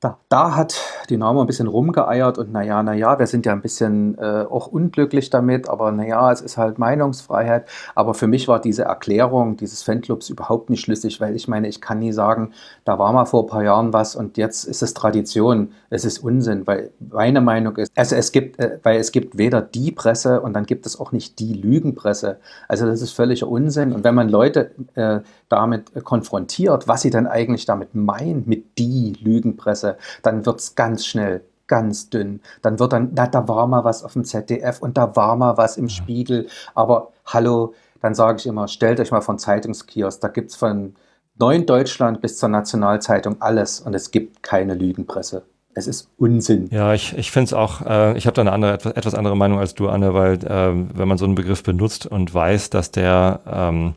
da, da hat Dynamo ein bisschen rumgeeiert und naja, naja, wir sind ja ein bisschen äh, auch unglücklich damit, aber naja, es ist halt Meinungsfreiheit. Aber für mich war diese Erklärung dieses Fanclubs überhaupt nicht schlüssig, weil ich meine, ich kann nie sagen, da war mal vor ein paar Jahren was und jetzt ist es Tradition. Es ist Unsinn, weil meine Meinung ist, also es gibt, äh, weil es gibt weder die Presse und dann gibt es auch nicht die Lügenpresse. Also das ist völliger Unsinn. Und wenn man Leute äh, damit konfrontiert, was sie dann eigentlich damit meinen, mit die Lügenpresse, dann wird es ganz schnell ganz dünn. Dann wird dann, na, da war mal was auf dem ZDF und da war mal was im Spiegel. Aber hallo, dann sage ich immer, stellt euch mal von Zeitungskiosk, da gibt es von Neuen Deutschland bis zur Nationalzeitung alles und es gibt keine Lügenpresse. Es ist Unsinn. Ja, ich, ich finde es auch, äh, ich habe da eine andere, etwas, etwas andere Meinung als du, Anne, weil äh, wenn man so einen Begriff benutzt und weiß, dass der ähm,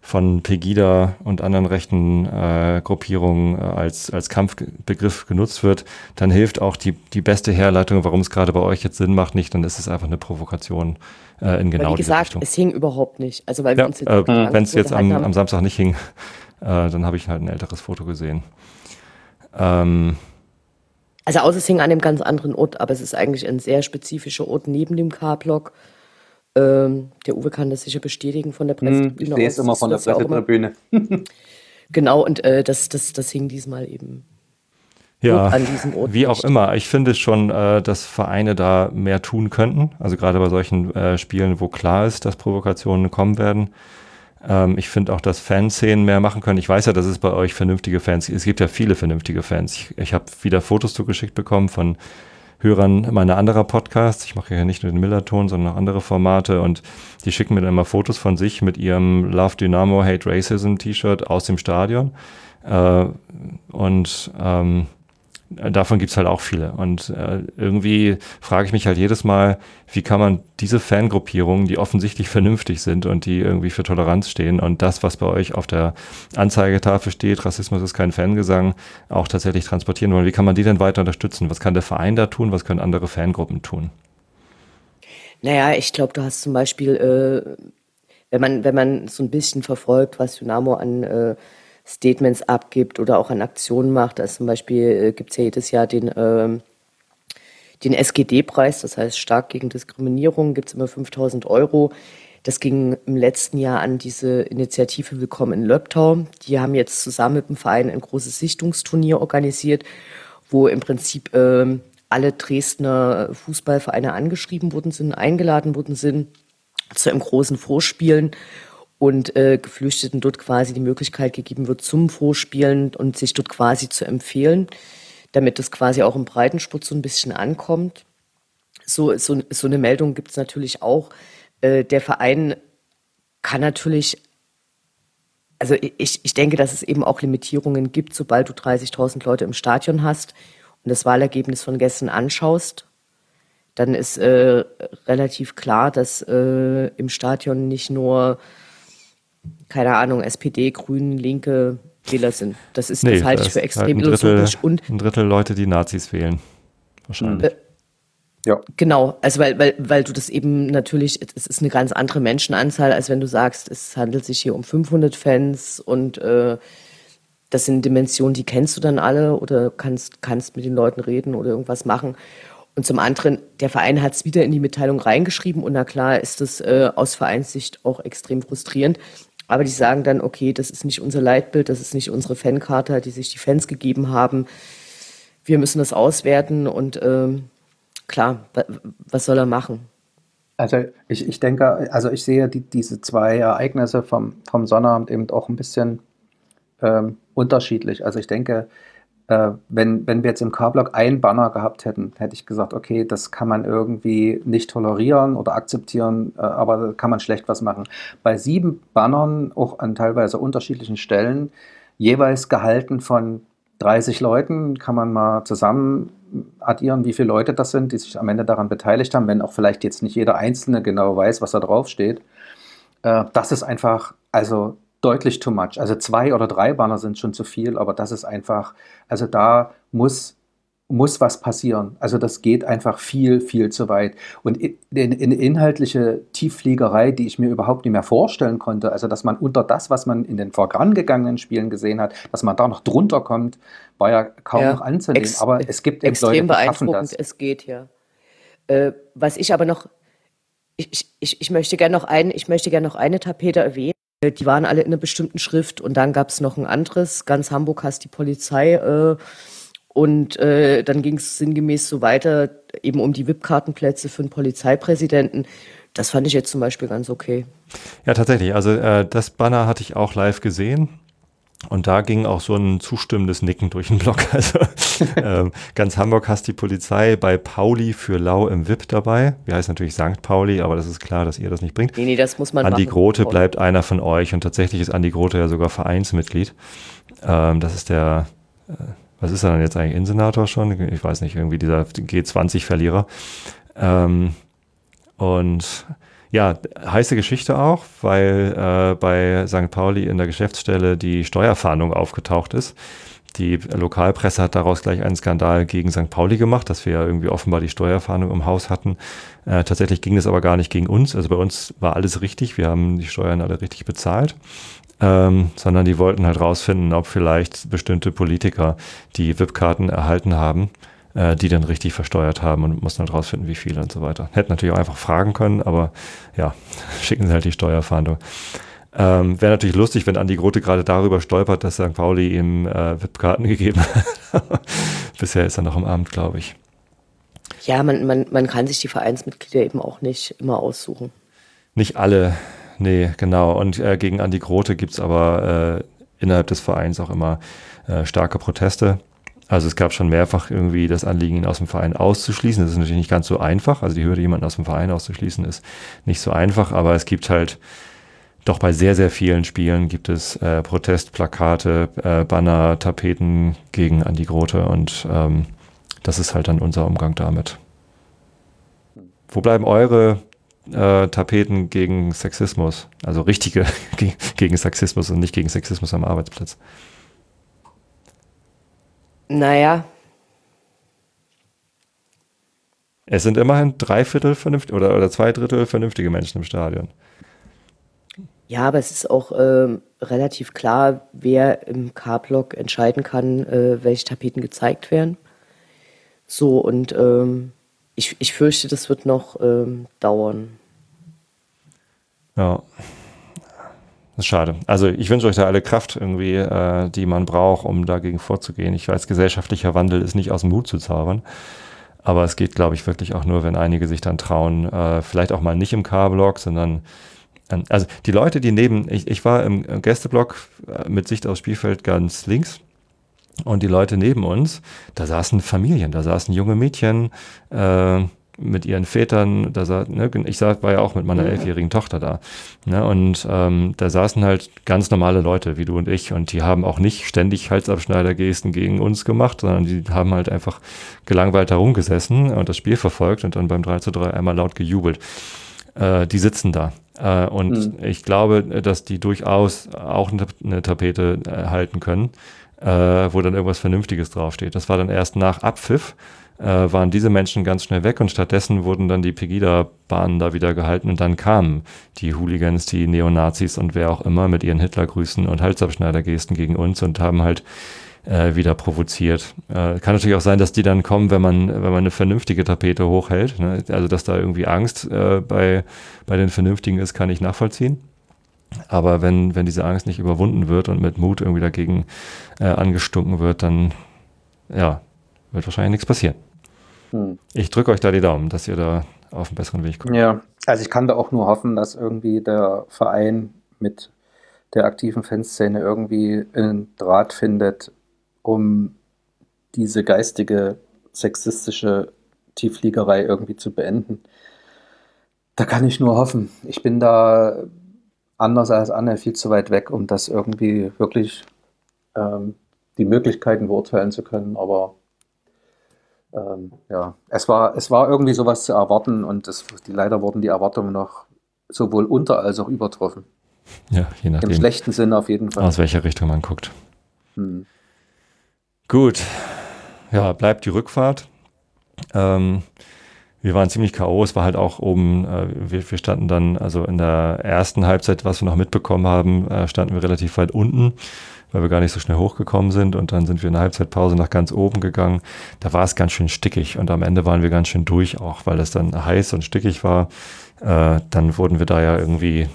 von Pegida und anderen rechten äh, Gruppierungen äh, als, als Kampfbegriff genutzt wird, dann hilft auch die, die beste Herleitung, warum es gerade bei euch jetzt Sinn macht, nicht, dann ist es einfach eine Provokation äh, in genau Weil wie gesagt, Richtung. es hing überhaupt nicht. Also weil ja, äh, wenn es jetzt am, am Samstag nicht hing, äh, dann habe ich halt ein älteres Foto gesehen. Ähm, also außer es hing an einem ganz anderen Ort, aber es ist eigentlich ein sehr spezifischer Ort neben dem K-Block. Ähm, der Uwe kann das sicher bestätigen von der Pressetribüne. Hm, ich sehe es immer von der Pressetribüne. genau, und äh, das, das, das hing diesmal eben ja, an diesem Ort. Wie nicht. auch immer. Ich finde schon, äh, dass Vereine da mehr tun könnten. Also gerade bei solchen äh, Spielen, wo klar ist, dass Provokationen kommen werden. Ähm, ich finde auch, dass Fanszenen mehr machen können. Ich weiß ja, dass es bei euch vernünftige Fans gibt. Es gibt ja viele vernünftige Fans. Ich, ich habe wieder Fotos zugeschickt bekommen von Hörern meiner anderer Podcasts. Ich mache ja nicht nur den Millerton, sondern auch andere Formate und die schicken mir dann immer Fotos von sich mit ihrem Love Dynamo Hate Racism T-Shirt aus dem Stadion. Äh, und ähm, davon gibt's halt auch viele. Und äh, irgendwie frage ich mich halt jedes Mal, wie kann man diese Fangruppierungen, die offensichtlich vernünftig sind und die irgendwie für Toleranz stehen und das, was bei euch auf der Anzeigetafel steht, Rassismus ist kein Fangesang, auch tatsächlich transportieren wollen. Wie kann man die denn weiter unterstützen? Was kann der Verein da tun? Was können andere Fangruppen tun? Naja, ich glaube, du hast zum Beispiel, äh, wenn man, wenn man so ein bisschen verfolgt, was Dynamo an äh, Statements abgibt oder auch an Aktionen macht. Also zum Beispiel äh, gibt es ja jedes Jahr den, äh, den SGD-Preis, das heißt stark gegen Diskriminierung, gibt es immer 5000 Euro. Das ging im letzten Jahr an diese Initiative Willkommen in Löbtau. Die haben jetzt zusammen mit dem Verein ein großes Sichtungsturnier organisiert, wo im Prinzip äh, alle Dresdner Fußballvereine angeschrieben worden sind, eingeladen worden sind zu einem großen Vorspielen und äh, Geflüchteten dort quasi die Möglichkeit gegeben wird zum Vorspielen und sich dort quasi zu empfehlen, damit das quasi auch im Breitensport so ein bisschen ankommt. So, so, so eine Meldung gibt es natürlich auch. Äh, der Verein kann natürlich, also ich, ich denke, dass es eben auch Limitierungen gibt, sobald du 30.000 Leute im Stadion hast und das Wahlergebnis von gestern anschaust, dann ist äh, relativ klar, dass äh, im Stadion nicht nur keine Ahnung, SPD, Grünen, Linke, Wähler sind. Das ist, Nee, das halte ich für halt extrem ein Drittel, illusorisch und ein Drittel Leute, die Nazis wählen. Wahrscheinlich. Äh, Ja. Genau, also weil, weil, weil du das eben natürlich, es ist eine ganz andere Menschenanzahl, als wenn du sagst, es handelt sich hier um 500 Fans und äh, das sind Dimensionen, die kennst du dann alle oder kannst, kannst mit den Leuten reden oder irgendwas machen. Und zum anderen, der Verein hat es wieder in die Mitteilung reingeschrieben und na klar ist das äh, aus Vereinssicht auch extrem frustrierend. Aber die sagen dann, okay, das ist nicht unser Leitbild, das ist nicht unsere Fankarte, die sich die Fans gegeben haben. Wir müssen das auswerten und ähm, klar, wa- was soll er machen? Also ich, ich denke, also ich sehe die, diese zwei Ereignisse vom, vom Sonnabend eben auch ein bisschen ähm, unterschiedlich. Also ich denke, äh, wenn, wenn wir jetzt im K-Block ein Banner gehabt hätten, hätte ich gesagt, okay, das kann man irgendwie nicht tolerieren oder akzeptieren, äh, aber da kann man schlecht was machen. Bei sieben Bannern, auch an teilweise unterschiedlichen Stellen, jeweils gehalten von 30 Leuten, kann man mal zusammen addieren, wie viele Leute das sind, die sich am Ende daran beteiligt haben, wenn auch vielleicht jetzt nicht jeder Einzelne genau weiß, was da drauf steht. Äh, das ist einfach, also deutlich too much. Also zwei oder drei Banner sind schon zu viel, aber das ist einfach, also da muss, muss was passieren. Also das geht einfach viel, viel zu weit. Und in, in, in inhaltliche Tieffliegerei, die ich mir überhaupt nicht mehr vorstellen konnte, also dass man unter das, was man in den vorangegangenen Spielen gesehen hat, dass man da noch drunter kommt, war ja kaum Ja, noch anzunehmen. ex- aber es gibt eben Extrem Leute, die schaffen beeindruckend, das. es geht ja. Äh, was ich aber noch, ich, ich, ich möchte gerne noch ein, ich möchte gerne noch eine Tapete erwähnen. Äh, Die waren alle in einer bestimmten Schrift und dann gab es noch ein anderes. Ganz Hamburg hasst die Polizei. Äh, und äh, dann ging es sinngemäß so weiter, eben um die VIP-Kartenplätze für den Polizeipräsidenten. Das fand ich jetzt zum Beispiel ganz okay. Ja, tatsächlich. Also äh, das Banner hatte ich auch live gesehen. Und da ging auch so ein zustimmendes Nicken durch den Block. Also ähm, ganz Hamburg hasst die Polizei bei Pauli für Lau im VIP dabei. Wir heißen natürlich St. Pauli, aber das ist klar, dass ihr das nicht bringt. Nee, nee, das muss man Andi machen. Grote bleibt einer von euch und tatsächlich ist Andi Grote ja sogar Vereinsmitglied. Ähm, das ist der, äh, was ist er dann jetzt eigentlich, Insenator schon? Ich weiß nicht, irgendwie dieser G20-Verlierer. Ähm, und ja, heiße Geschichte auch, weil äh, bei St. Pauli in der Geschäftsstelle die Steuerfahndung aufgetaucht ist. Die Lokalpresse hat daraus gleich einen Skandal gegen St. Pauli gemacht, dass wir ja irgendwie offenbar die Steuerfahndung im Haus hatten. Äh, tatsächlich ging es aber gar nicht gegen uns. Also bei uns war alles richtig. Wir haben die Steuern alle richtig bezahlt. Ähm, sondern die wollten halt rausfinden, ob vielleicht bestimmte Politiker die VIP-Karten erhalten haben, äh, die dann richtig versteuert haben und mussten halt rausfinden, wie viele und so weiter. Hätten natürlich auch einfach fragen können, aber ja, schicken sie halt die Steuerfahndung. Ähm, Wäre natürlich lustig, wenn Andi Grote gerade darüber stolpert, dass St. Pauli ihm äh, VIP-Karten gegeben hat. Bisher ist er noch am Abend, glaube ich. Ja, man, man, man kann sich die Vereinsmitglieder eben auch nicht immer aussuchen. Nicht alle, nee, genau. Und äh, gegen Andi Grote gibt's aber äh, innerhalb des Vereins auch immer äh, starke Proteste. Also es gab schon mehrfach irgendwie das Anliegen, ihn aus dem Verein auszuschließen. Das ist natürlich nicht ganz so einfach. Also die Hürde, jemanden aus dem Verein auszuschließen, ist nicht so einfach, aber es gibt halt doch bei sehr, sehr vielen Spielen gibt es äh, Protestplakate, äh, Banner, Tapeten gegen Andi Grote und ähm, das ist halt dann unser Umgang damit. Wo bleiben eure äh, Tapeten gegen Sexismus? Also richtige ge- gegen Sexismus und nicht gegen Sexismus am Arbeitsplatz. Naja, Es sind immerhin drei Viertel vernünftige oder, oder zwei Drittel vernünftige Menschen im Stadion. Ja, aber es ist auch ähm, relativ klar, wer im K-Block entscheiden kann, äh, welche Tapeten gezeigt werden. So, und ähm, ich, ich fürchte, das wird noch ähm, dauern. Ja. Schade. Also ich wünsche euch da alle Kraft irgendwie, äh, die man braucht, um dagegen vorzugehen. Ich weiß, gesellschaftlicher Wandel ist nicht aus dem Hut zu zaubern. Aber es geht, glaube ich, wirklich auch nur, wenn einige sich dann trauen, äh, vielleicht auch mal nicht im K-Block, sondern ähm, also die Leute, die neben, ich, ich war im im Gästeblock äh, mit Sicht aufs Spielfeld ganz links und die Leute neben uns, da saßen Familien, da saßen junge Mädchen äh, mit ihren Vätern, da sa, ne, ich sa, war ja auch mit meiner elfjährigen Tochter da. Ne, und ähm, da saßen halt ganz normale Leute wie du und ich und die haben auch nicht ständig Halsabschneidergesten gegen uns gemacht, sondern die haben halt einfach gelangweilt herumgesessen und das Spiel verfolgt und dann beim 3 zu 3 einmal laut gejubelt. Äh, die sitzen da. Äh, und Mhm. ich glaube, dass die durchaus auch eine, eine Tapete äh, halten können, äh, wo dann irgendwas Vernünftiges draufsteht. Das war dann erst nach Abpfiff, äh, waren diese Menschen ganz schnell weg und stattdessen wurden dann die Pegida-Bahnen da wieder gehalten und dann kamen die Hooligans, die Neonazis und wer auch immer mit ihren Hitlergrüßen und Halsabschneidergesten gegen uns und haben halt äh, wieder provoziert. Äh, kann natürlich auch sein, dass die dann kommen, wenn man, wenn man eine vernünftige Tapete hochhält. Ne? Also dass da irgendwie Angst äh, bei, bei den Vernünftigen ist, kann ich nachvollziehen. Aber wenn, wenn diese Angst nicht überwunden wird und mit Mut irgendwie dagegen angestunken wird, dann ja, wird wahrscheinlich nichts passieren. Hm. Ich drücke euch da die Daumen, dass ihr da auf einen besseren Weg kommt. Ja, also ich kann da auch nur hoffen, dass irgendwie der Verein mit der aktiven Fanszene irgendwie einen Draht findet, um diese geistige, sexistische Tiefliegerei irgendwie zu beenden. Da kann ich nur hoffen. Ich bin da anders als Anne viel zu weit weg, um das irgendwie wirklich ähm, die Möglichkeiten beurteilen zu können, aber ähm, ja, es war, es war irgendwie sowas zu erwarten und es, die, leider wurden die Erwartungen noch sowohl unter als auch übertroffen. Ja, je Im nachdem, schlechten Sinne auf jeden Fall. aus welcher Richtung man guckt. Hm. Gut, ja, bleibt die Rückfahrt. Ähm, wir waren ziemlich K.O. Es war halt auch oben, äh, wir, wir standen dann, also in der ersten Halbzeit, was wir noch mitbekommen haben, äh, standen wir relativ weit unten, weil wir gar nicht so schnell hochgekommen sind. Und dann sind wir in der Halbzeitpause nach ganz oben gegangen. Da war es ganz schön stickig und am Ende waren wir ganz schön durch auch, weil es dann heiß und stickig war. Äh, dann wurden wir da ja irgendwie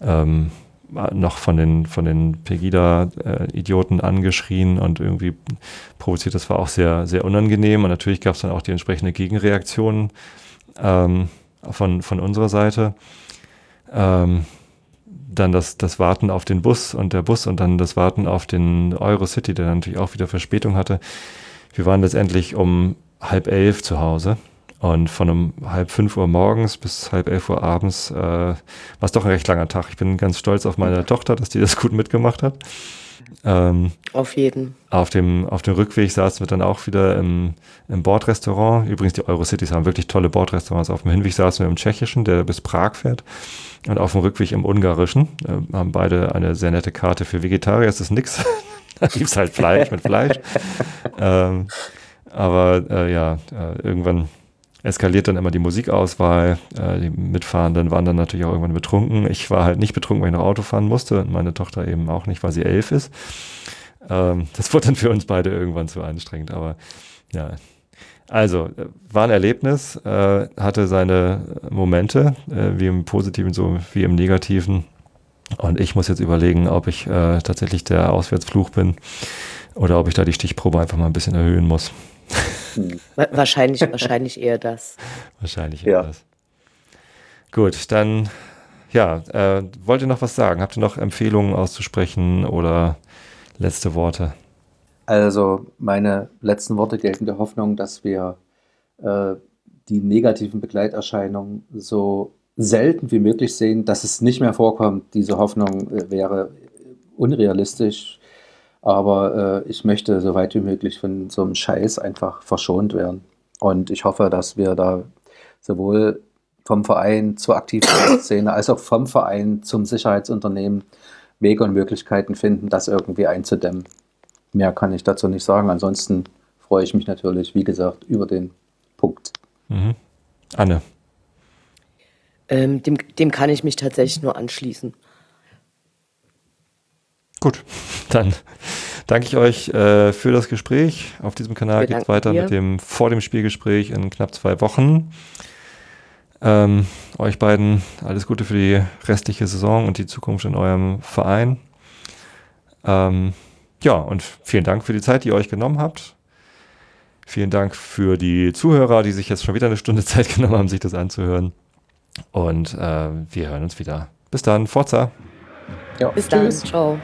ähm, noch von den, von den Pegida-Idioten angeschrien und irgendwie provoziert. Das war auch sehr, sehr unangenehm. Und natürlich gab es dann auch die entsprechende Gegenreaktion ähm, von, von unserer Seite. Ähm, dann das, das Warten auf den Bus und der Bus und dann das Warten auf den Eurocity, der natürlich auch wieder Verspätung hatte. Wir waren letztendlich um halb elf zu Hause. Und von um halb fünf Uhr morgens bis halb elf Uhr abends äh, war es doch ein recht langer Tag. Ich bin ganz stolz auf meine Tochter, dass die das gut mitgemacht hat. Ähm, Auf jeden. auf dem, auf dem Rückweg saßen wir dann auch wieder im, im Bordrestaurant. Übrigens, die Eurocities haben wirklich tolle Bordrestaurants. Auf dem Hinweg saßen wir im Tschechischen, der bis Prag fährt. Und auf dem Rückweg im Ungarischen. Äh, haben beide eine sehr nette Karte für Vegetarier. Es ist nix. da gibt's halt Fleisch mit Fleisch. ähm, aber äh, ja, äh, irgendwann eskaliert dann immer die Musikauswahl. Äh, die Mitfahrenden waren dann natürlich auch irgendwann betrunken. Ich war halt nicht betrunken, weil ich noch Auto fahren musste und meine Tochter eben auch nicht, weil sie elf ist. Ähm, das wurde dann für uns beide irgendwann zu anstrengend, aber ja. Also, äh, war ein Erlebnis, äh, hatte seine Momente, äh, wie im Positiven so wie im Negativen. Und ich muss jetzt überlegen, ob ich äh, tatsächlich der Auswärtsfluch bin oder ob ich da die Stichprobe einfach mal ein bisschen erhöhen muss. Wa- Wahrscheinlich, wahrscheinlich eher das. Wahrscheinlich Ja. eher das. Gut, dann, ja, äh, wollt ihr noch was sagen? Habt ihr noch Empfehlungen auszusprechen oder letzte Worte? Also meine letzten Worte gelten der Hoffnung, dass wir äh, die negativen Begleiterscheinungen so selten wie möglich sehen, dass es nicht mehr vorkommt. Diese Hoffnung äh, wäre unrealistisch, aber äh, ich möchte so weit wie möglich von so einem Scheiß einfach verschont werden. Und ich hoffe, dass wir da sowohl vom Verein zur aktiven Szene als auch vom Verein zum Sicherheitsunternehmen Wege und Möglichkeiten finden, das irgendwie einzudämmen. Mehr kann ich dazu nicht sagen. Ansonsten freue ich mich natürlich, wie gesagt, über den Punkt. Mhm. Anne, Ähm, dem, dem kann ich mich tatsächlich nur anschließen. gut, dann danke ich euch äh, für das Gespräch. Auf diesem Kanal geht es weiter dir. mit dem Vor dem Spielgespräch in knapp zwei Wochen. Ähm, euch beiden alles Gute für die restliche Saison und die Zukunft in eurem Verein. Ähm, ja, und vielen Dank für die Zeit, die ihr euch genommen habt. Vielen Dank für die Zuhörer, die sich jetzt schon wieder eine Stunde Zeit genommen haben, sich das anzuhören. Und äh, wir hören uns wieder. Bis dann, Forza! Ja, Bis dann. Ciao.